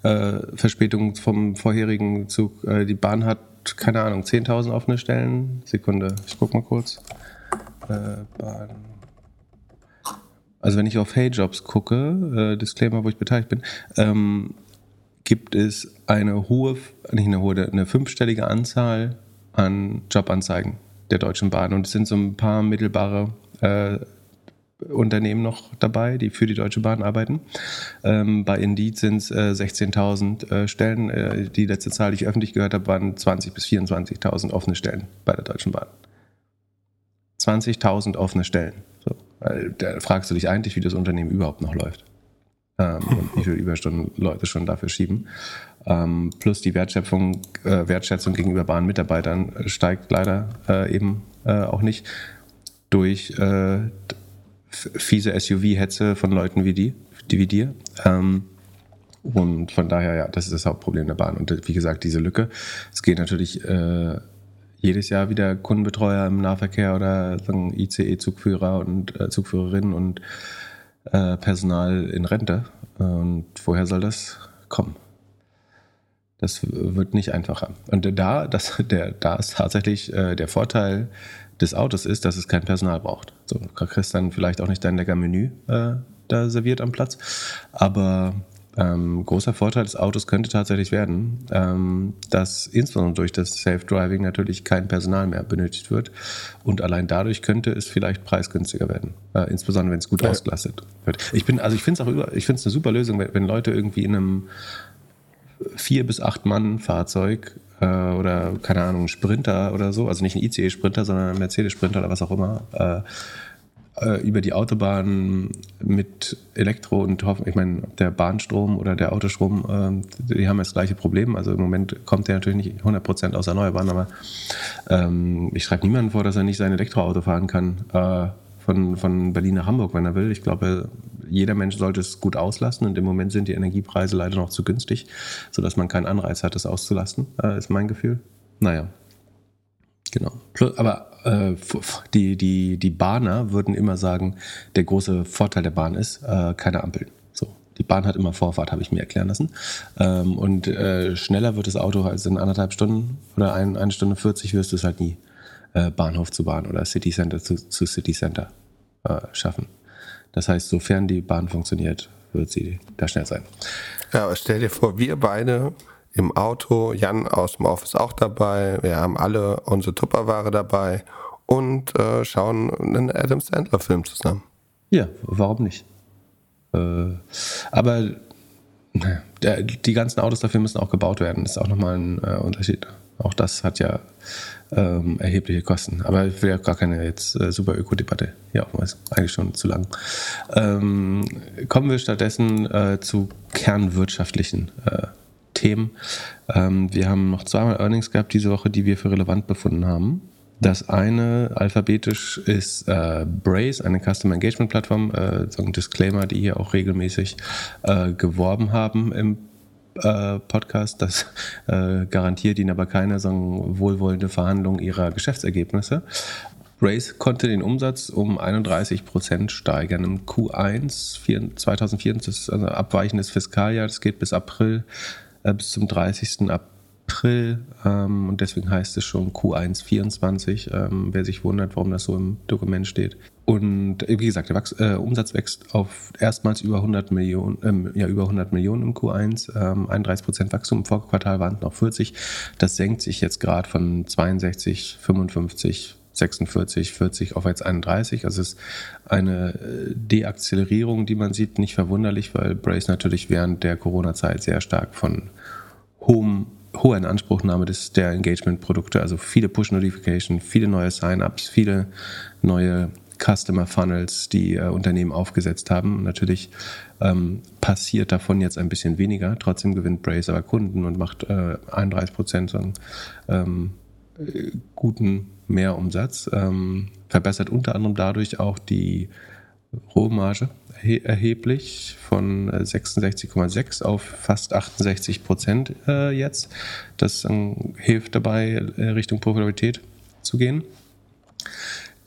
äh, Verspätung vom vorherigen Zug. Äh, die Bahn hat, keine Ahnung, 10.000 offene Stellen. Sekunde, ich guck mal kurz. Äh, Bahn. Also wenn ich auf Hey Jobs gucke, äh, Disclaimer, wo ich beteiligt bin, ähm, gibt es eine hohe, nicht eine hohe, eine fünfstellige Anzahl an Jobanzeigen der Deutschen Bahn. Und es sind so ein paar mittelbare äh, Unternehmen noch dabei, die für die Deutsche Bahn arbeiten. Ähm, bei Indeed sind es äh, 16.000 äh, Stellen. Äh, die letzte Zahl, die ich öffentlich gehört habe, waren 20.000 bis 24.000 offene Stellen bei der Deutschen Bahn. 20.000 offene Stellen. So. Da fragst du dich eigentlich, wie das Unternehmen überhaupt noch läuft. Ähm, und wie viele Überstunden Leute schon dafür schieben. Ähm, plus die Wertschöpfung, äh, Wertschätzung gegenüber Bahnmitarbeitern steigt leider äh, eben äh, auch nicht durch äh, fiese SUV-Hetze von Leuten wie die, wie dir. Ähm, und von daher, ja, das ist das Hauptproblem der Bahn. Und wie gesagt, diese Lücke. Es geht natürlich äh, jedes Jahr wieder Kundenbetreuer im Nahverkehr oder ICE-Zugführer und äh, Zugführerinnen und äh, Personal in Rente. Und woher soll das kommen? Das wird nicht einfacher. Und da, das, der, da ist tatsächlich äh, der Vorteil des Autos ist, dass es kein Personal braucht. So, du kriegst dann vielleicht auch nicht dein lecker Menü äh, da serviert am Platz, aber ähm, großer Vorteil des Autos könnte tatsächlich werden, ähm, dass insbesondere durch das Self-Driving natürlich kein Personal mehr benötigt wird und allein dadurch könnte es vielleicht preisgünstiger werden, äh, insbesondere wenn es gut ja. ausgelastet wird. Ich bin, also ich finde es auch über, ich finde es eine super Lösung, wenn, wenn Leute irgendwie in einem vier bis acht Mann Fahrzeug äh, oder keine Ahnung, Sprinter oder so, also nicht ein ICE-Sprinter, sondern ein Mercedes-Sprinter oder was auch immer, äh, äh, über die Autobahn mit Elektro und ich meine, der Bahnstrom oder der Autostrom, äh, die haben das gleiche Problem. Also im Moment kommt der natürlich nicht 100% aus Erneuerbaren, aber ähm, ich schreibe niemanden vor, dass er nicht sein Elektroauto fahren kann. Äh, von, von Berlin nach Hamburg, wenn er will. Ich glaube, jeder Mensch sollte es gut auslasten und im Moment sind die Energiepreise leider noch zu günstig, sodass man keinen Anreiz hat, das auszulasten, äh, ist mein Gefühl. Naja, genau. Aber äh, die, die, die Bahner würden immer sagen, der große Vorteil der Bahn ist, äh, keine Ampeln. So. Die Bahn hat immer Vorfahrt, habe ich mir erklären lassen. Ähm, und äh, schneller wird das Auto als in anderthalb Stunden oder ein, eine Stunde 40 wirst du es halt nie. Äh, Bahnhof zu Bahn oder City Center zu, zu City Center äh, schaffen. Das heißt, sofern die Bahn funktioniert, wird sie da schnell sein. Ja, aber stell dir vor, wir beide im Auto, Jan aus dem Office auch dabei, wir haben alle unsere Tupperware dabei und äh, schauen einen Adam Sandler Film zusammen. Ja, warum nicht? Äh, aber der, die ganzen Autos dafür müssen auch gebaut werden. Das ist auch nochmal ein äh, Unterschied. Auch das hat ja ähm, erhebliche Kosten. Aber ich will ja gar keine jetzt äh, super Öko-Debatte hier aufmachen. Eigentlich schon zu lang. Ähm, kommen wir stattdessen äh, zu kernwirtschaftlichen äh, Themen. Ähm, wir haben noch zweimal Earnings gehabt diese Woche, die wir für relevant befunden haben. Das eine alphabetisch ist äh, Brace, eine Customer Engagement Plattform, äh, so ein Disclaimer, die hier auch regelmäßig äh, geworben haben im äh, Podcast. Das äh, garantiert ihnen aber keine sagen, wohlwollende Verhandlung ihrer Geschäftsergebnisse. Brace konnte den Umsatz um 31 Prozent steigern im Q1 2024, das ist also abweichendes Fiskaljahr, das geht bis April, äh, bis zum 30. April ähm, und deswegen heißt es schon Q1 24, ähm, wer sich wundert, warum das so im Dokument steht. Und wie gesagt, der Wachs äh, Umsatz wächst auf erstmals über 100 Millionen, ähm, ja über 100 Millionen im Q1, ähm, 31 Prozent Wachstum. Im Vorquartal waren es noch 40. Das senkt sich jetzt gerade von 62, 55, 46, 40 auf jetzt 31. Also es ist eine äh, Deakzelerierung, die man sieht, nicht verwunderlich, weil Brace natürlich während der Corona-Zeit sehr stark von hohem hoher Inanspruchnahme des, der Engagement-Produkte, also viele Push-Notifications, viele neue Sign-ups, viele neue Customer Funnels, die äh, Unternehmen aufgesetzt haben. Natürlich ähm, passiert davon jetzt ein bisschen weniger. Trotzdem gewinnt Brace aber Kunden und macht äh, 31 Prozent so ähm, äh, guten Mehrumsatz. Ähm, verbessert unter anderem dadurch auch die Rohmarge erheblich von 66,6 äh, auf fast 68 Prozent äh, jetzt. Das äh, hilft dabei, äh, Richtung Profitabilität zu gehen.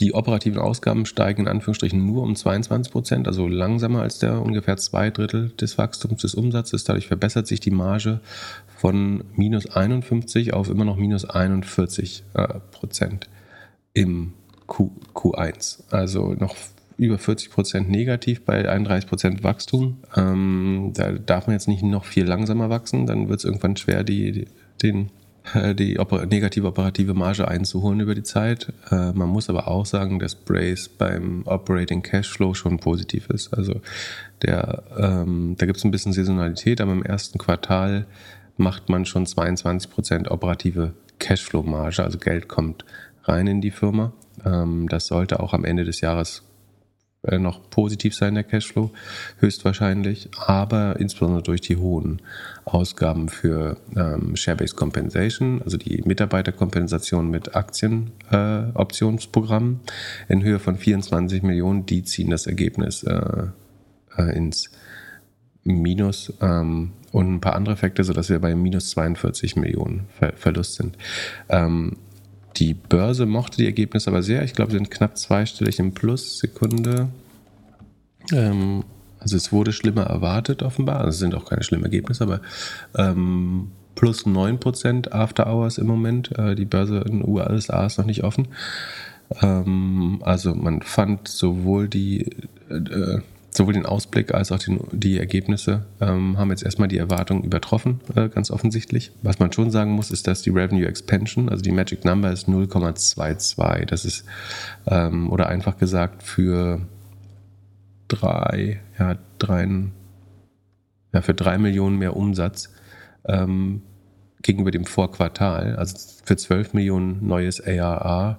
Die operativen Ausgaben steigen in Anführungsstrichen nur um 22 Prozent, also langsamer als der ungefähr zwei Drittel des Wachstums des Umsatzes. Dadurch verbessert sich die Marge von minus 51 auf immer noch minus 41 äh, Prozent im Q, Q1. Also noch über 40 Prozent negativ bei 31 Prozent Wachstum. Ähm, da darf man jetzt nicht noch viel langsamer wachsen, dann wird es irgendwann schwer, die, den die oper negative operative Marge einzuholen über die Zeit. Äh, man muss aber auch sagen, dass Brace beim Operating Cashflow schon positiv ist. Also der, ähm, da gibt es ein bisschen Saisonalität, aber im ersten Quartal macht man schon 22% operative Cashflow-Marge, also Geld kommt rein in die Firma. Ähm, das sollte auch am Ende des Jahres noch positiv sein, der Cashflow, höchstwahrscheinlich, aber insbesondere durch die hohen Ausgaben für ähm, Share-Based Compensation, also die Mitarbeiterkompensation mit Aktienoptionsprogrammen äh, in Höhe von 24 Millionen, die ziehen das Ergebnis äh, äh, ins Minus ähm, und ein paar andere Effekte, sodass wir bei minus 42 Millionen Ver Verlust sind. Ähm, die Börse mochte die Ergebnisse aber sehr. Ich glaube, sie sind knapp zweistellig im Plus. Sekunde. Ähm, also es wurde schlimmer erwartet offenbar. Also es sind auch keine schlimmen Ergebnisse, aber ähm, plus 9% After Hours im Moment. Äh, die Börse in den USA ist noch nicht offen. Ähm, also man fand sowohl die äh, sowohl den Ausblick als auch den, die Ergebnisse ähm, haben jetzt erstmal die Erwartungen übertroffen, äh, ganz offensichtlich. Was man schon sagen muss, ist, dass die Revenue Expansion, also die Magic Number ist 0,22. Das ist, ähm, oder einfach gesagt, für drei, ja, drei, ja, für drei Millionen mehr Umsatz ähm, gegenüber dem Vorquartal, also für 12 Millionen neues ARR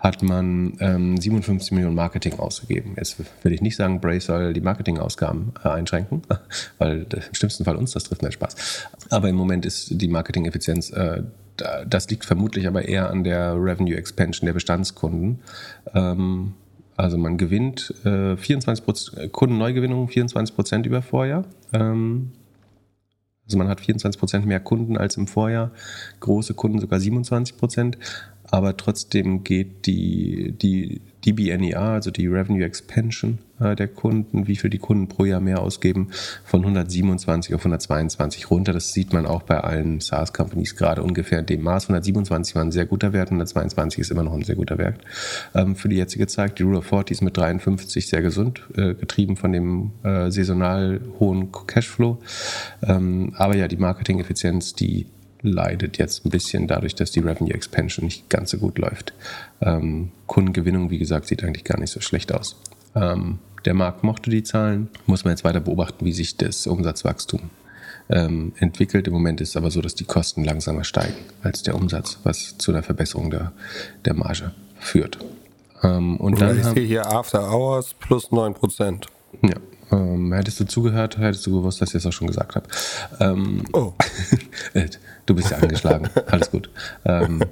hat man ähm, 57 Millionen Marketing ausgegeben. Jetzt würde ich nicht sagen, Bray soll die Marketingausgaben äh, einschränken, weil im schlimmsten Fall uns das trifft, nicht Spaß. Aber im Moment ist die Marketing-Effizienz, äh, das liegt vermutlich aber eher an der Revenue Expansion der Bestandskunden. Ähm, also man gewinnt äh, 24 Prozent, Kundenneugewinnung 24 Prozent über Vorjahr. Ähm, also man hat 24 Prozent mehr Kunden als im Vorjahr, große Kunden sogar 27 Prozent aber trotzdem geht die, die DBNER, also die Revenue Expansion äh, der Kunden, wie viel die Kunden pro Jahr mehr ausgeben, von 127 auf 122 runter. Das sieht man auch bei allen SaaS-Companies gerade ungefähr in dem Maß. 127 war ein sehr guter Wert, 122 ist immer noch ein sehr guter Wert ähm, für die jetzige Zeit. Die Rule of 40 ist mit 53 sehr gesund, äh, getrieben von dem äh, saisonal hohen Cashflow. Ähm, aber ja, die Marketing-Effizienz, die leidet jetzt ein bisschen dadurch, dass die Revenue Expansion nicht ganz so gut läuft. Ähm, Kundengewinnung, wie gesagt, sieht eigentlich gar nicht so schlecht aus. Ähm, der Markt mochte die Zahlen, muss man jetzt weiter beobachten, wie sich das Umsatzwachstum ähm, entwickelt. Im Moment ist es aber so, dass die Kosten langsamer steigen als der Umsatz, was zu einer Verbesserung der, der Marge führt. Ähm, und dann ich sehe hier After Hours plus 9%. Ja, ähm, hättest du zugehört, hättest du gewusst, dass ich das auch schon gesagt habe. Ähm, oh. du bist ja angeschlagen. Alles gut. Ähm,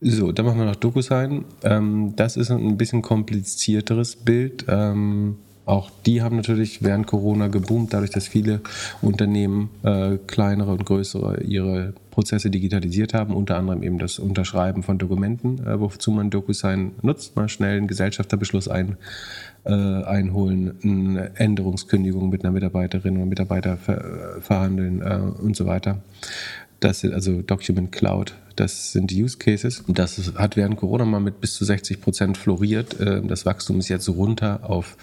so, dann machen wir noch DocuSign. Ähm, das ist ein bisschen komplizierteres Bild. Ähm, auch die haben natürlich während Corona geboomt, dadurch, dass viele Unternehmen, äh, kleinere und größere, ihre Prozesse digitalisiert haben, unter anderem eben das Unterschreiben von Dokumenten, äh, wozu man DocuSign nutzt, mal schnell einen Gesellschafterbeschluss ein, äh, einholen, eine Änderungskündigung mit einer Mitarbeiterin oder Mitarbeiter ver verhandeln äh, und so weiter. Das sind also Document Cloud, das sind die Use Cases. Das hat während Corona mal mit bis zu 60 Prozent floriert. Äh, das Wachstum ist jetzt runter auf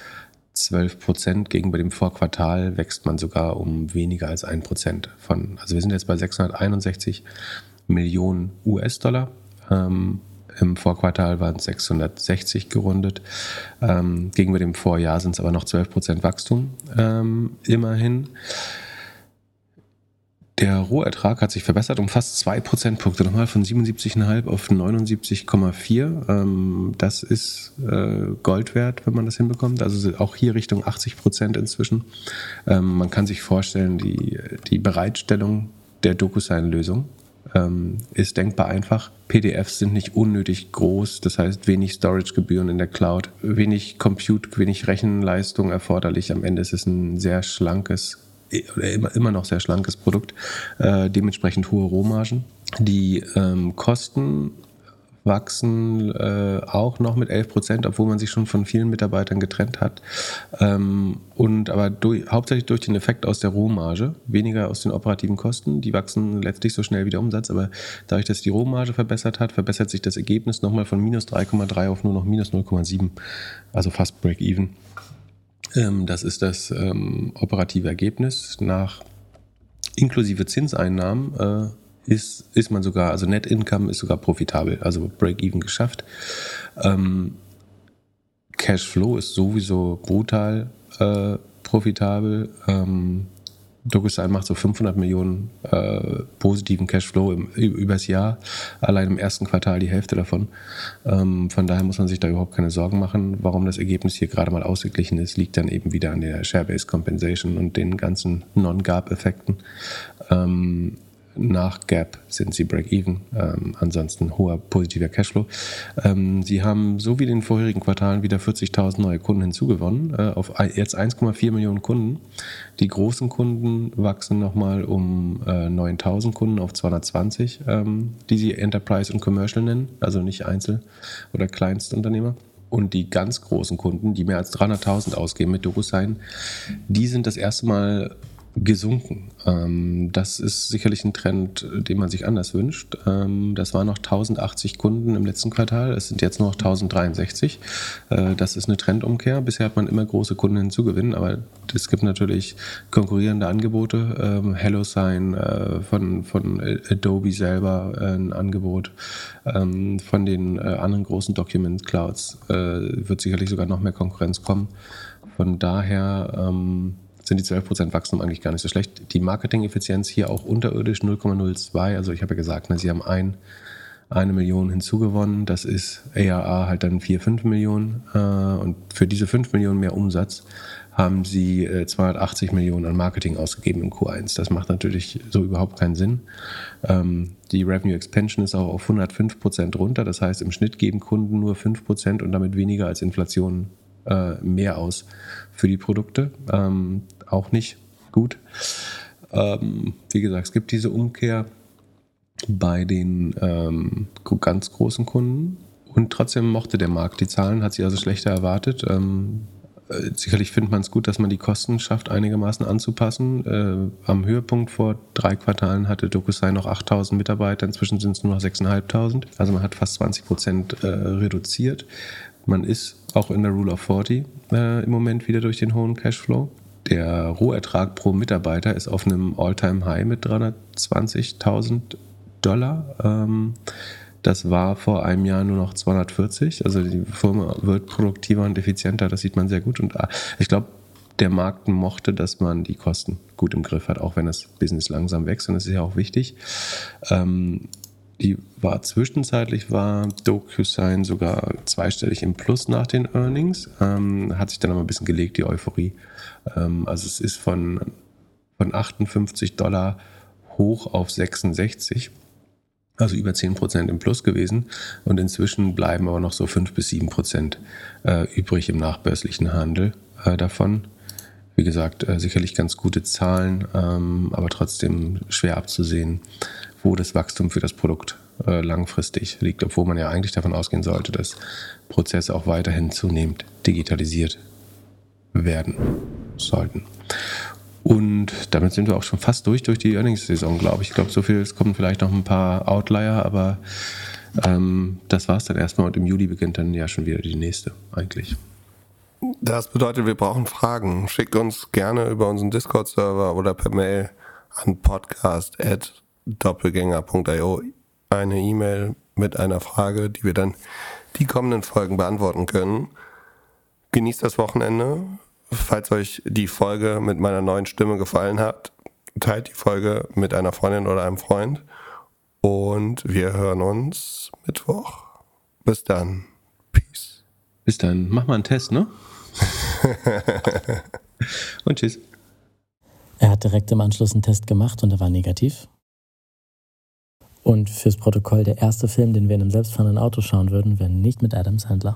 12 Prozent. Gegenüber dem Vorquartal wächst man sogar um weniger als ein Prozent. Also wir sind jetzt bei 661 Millionen US-Dollar. Ähm, Im Vorquartal waren es 660 gerundet. Ähm, gegenüber dem Vorjahr sind es aber noch 12 Prozent Wachstum ähm, immerhin. Der Rohertrag hat sich verbessert um fast zwei Prozentpunkte, nochmal von 77,5 auf 79,4. Ähm, das ist äh, Gold wert, wenn man das hinbekommt. Also auch hier Richtung 80 Prozent inzwischen. Ähm, man kann sich vorstellen, die, die Bereitstellung der DocuSign-Lösung ähm, ist denkbar einfach. PDFs sind nicht unnötig groß, das heißt wenig Storage-Gebühren in der Cloud, wenig Compute, wenig Rechenleistung erforderlich. Am Ende ist es ein sehr schlankes oder immer, immer noch sehr schlankes Produkt, äh, dementsprechend hohe Rohmargen. Die ähm, Kosten wachsen äh, auch noch mit 11 Prozent, obwohl man sich schon von vielen Mitarbeitern getrennt hat. Ähm, und aber durch, hauptsächlich durch den Effekt aus der Rohmarge, weniger aus den operativen Kosten. Die wachsen letztlich so schnell wie der Umsatz, aber dadurch, dass die Rohmarge verbessert hat, verbessert sich das Ergebnis nochmal von minus 3,3 auf nur noch minus 0,7, also fast Break-Even. Ähm, das ist das ähm, operative Ergebnis nach inklusive Zinseinnahmen äh, ist, ist man sogar, also Net Income ist sogar profitabel, also Break-Even geschafft. Ähm, Cashflow ist sowieso brutal äh, profitabel. Ähm, DocuSign macht so 500 Millionen äh, positiven Cashflow im, übers Jahr, allein im ersten Quartal die Hälfte davon. Ähm, von daher muss man sich da überhaupt keine Sorgen machen. Warum das Ergebnis hier gerade mal ausgeglichen ist, liegt dann eben wieder an der Share-Based Compensation und den ganzen Non-GAP-Effekten. Ähm, nach Gap sind sie Break-Even, ähm, ansonsten hoher positiver Cashflow. Ähm, sie haben so wie in den vorherigen Quartalen wieder 40.000 neue Kunden hinzugewonnen, äh, auf jetzt 1,4 Millionen Kunden. Die großen Kunden wachsen nochmal um äh, 9.000 Kunden auf 220, ähm, die sie Enterprise und Commercial nennen, also nicht Einzel- oder Kleinstunternehmer. Und die ganz großen Kunden, die mehr als 300.000 ausgeben mit DocuSign, die sind das erste Mal gesunken. Ähm, das ist sicherlich ein Trend, den man sich anders wünscht. Ähm, das waren noch 1080 Kunden im letzten Quartal, es sind jetzt nur noch 1063. Äh, das ist eine Trendumkehr. Bisher hat man immer große Kunden hinzugewinnen, aber es gibt natürlich konkurrierende Angebote. Ähm, HelloSign äh, von, von Adobe selber äh, ein Angebot. Ähm, von den äh, anderen großen Document Clouds äh, wird sicherlich sogar noch mehr Konkurrenz kommen. Von daher ähm, sind die 12% Wachstum eigentlich gar nicht so schlecht. Die Marketing-Effizienz hier auch unterirdisch 0,02. Also ich habe ja gesagt, ne, sie haben ein, eine Million hinzugewonnen. Das ist ARA halt dann 4, 5 Millionen. Äh, und für diese 5 Millionen mehr Umsatz haben sie äh, 280 Millionen an Marketing ausgegeben im Q1. Das macht natürlich so überhaupt keinen Sinn. Ähm, die Revenue Expansion ist auch auf 105% runter. Das heißt, im Schnitt geben Kunden nur 5% und damit weniger als Inflation äh, mehr aus für die Produkte. Ähm, auch nicht gut. Ähm, wie gesagt, es gibt diese Umkehr bei den ähm, ganz großen Kunden und trotzdem mochte der Markt die Zahlen, hat sich also schlechter erwartet. Ähm, äh, sicherlich findet man es gut, dass man die Kosten schafft, einigermaßen anzupassen. Äh, am Höhepunkt vor drei Quartalen hatte DocuSign noch 8000 Mitarbeiter, inzwischen sind es nur noch 6500. Also man hat fast 20 Prozent äh, reduziert. Man ist auch in der Rule of 40 äh, im Moment wieder durch den hohen Cashflow. Der Rohertrag pro Mitarbeiter ist auf einem All-Time-High mit 320.000 Dollar. Ähm, das war vor einem Jahr nur noch 240. Also die Firma wird produktiver und effizienter, das sieht man sehr gut. Und ah, ich glaube, der Markt mochte, dass man die Kosten gut im Griff hat, auch wenn das Business langsam wächst. Und das ist ja auch wichtig. Ähm, die war zwischenzeitlich war DocuSign sogar zweistellig im Plus nach den Earnings, ähm, hat sich dann aber ein bisschen gelegt, die Euphorie. Ähm, also es ist von, von 58 Dollar hoch auf 66, also über 10 Prozent im Plus gewesen. Und inzwischen bleiben aber noch so 5 bis 7 Prozent äh, übrig im nachbörslichen Handel äh, davon. Wie gesagt, äh, sicherlich ganz gute Zahlen, ähm, aber trotzdem schwer abzusehen, wo das Wachstum für das Produkt äh, langfristig liegt, obwohl man ja eigentlich davon ausgehen sollte, dass Prozesse auch weiterhin zunehmend digitalisiert werden sollten. Und damit sind wir auch schon fast durch durch die Earnings-Saison, glaube ich. Ich glaube, so viel, es kommen vielleicht noch ein paar Outlier, aber ähm, das war es dann erstmal und im Juli beginnt dann ja schon wieder die nächste eigentlich. Das bedeutet, wir brauchen Fragen. Schickt uns gerne über unseren Discord-Server oder per Mail an podcast.doppelgänger.io eine E-Mail mit einer Frage, die wir dann die kommenden Folgen beantworten können. Genießt das Wochenende. Falls euch die Folge mit meiner neuen Stimme gefallen hat, teilt die Folge mit einer Freundin oder einem Freund. Und wir hören uns Mittwoch. Bis dann. Peace. Bis dann. Mach mal einen Test, ne? und tschüss. Er hat direkt im Anschluss einen Test gemacht und er war negativ. Und fürs Protokoll der erste Film, den wir in einem selbstfahrenden Auto schauen würden, wäre nicht mit Adam Sandler.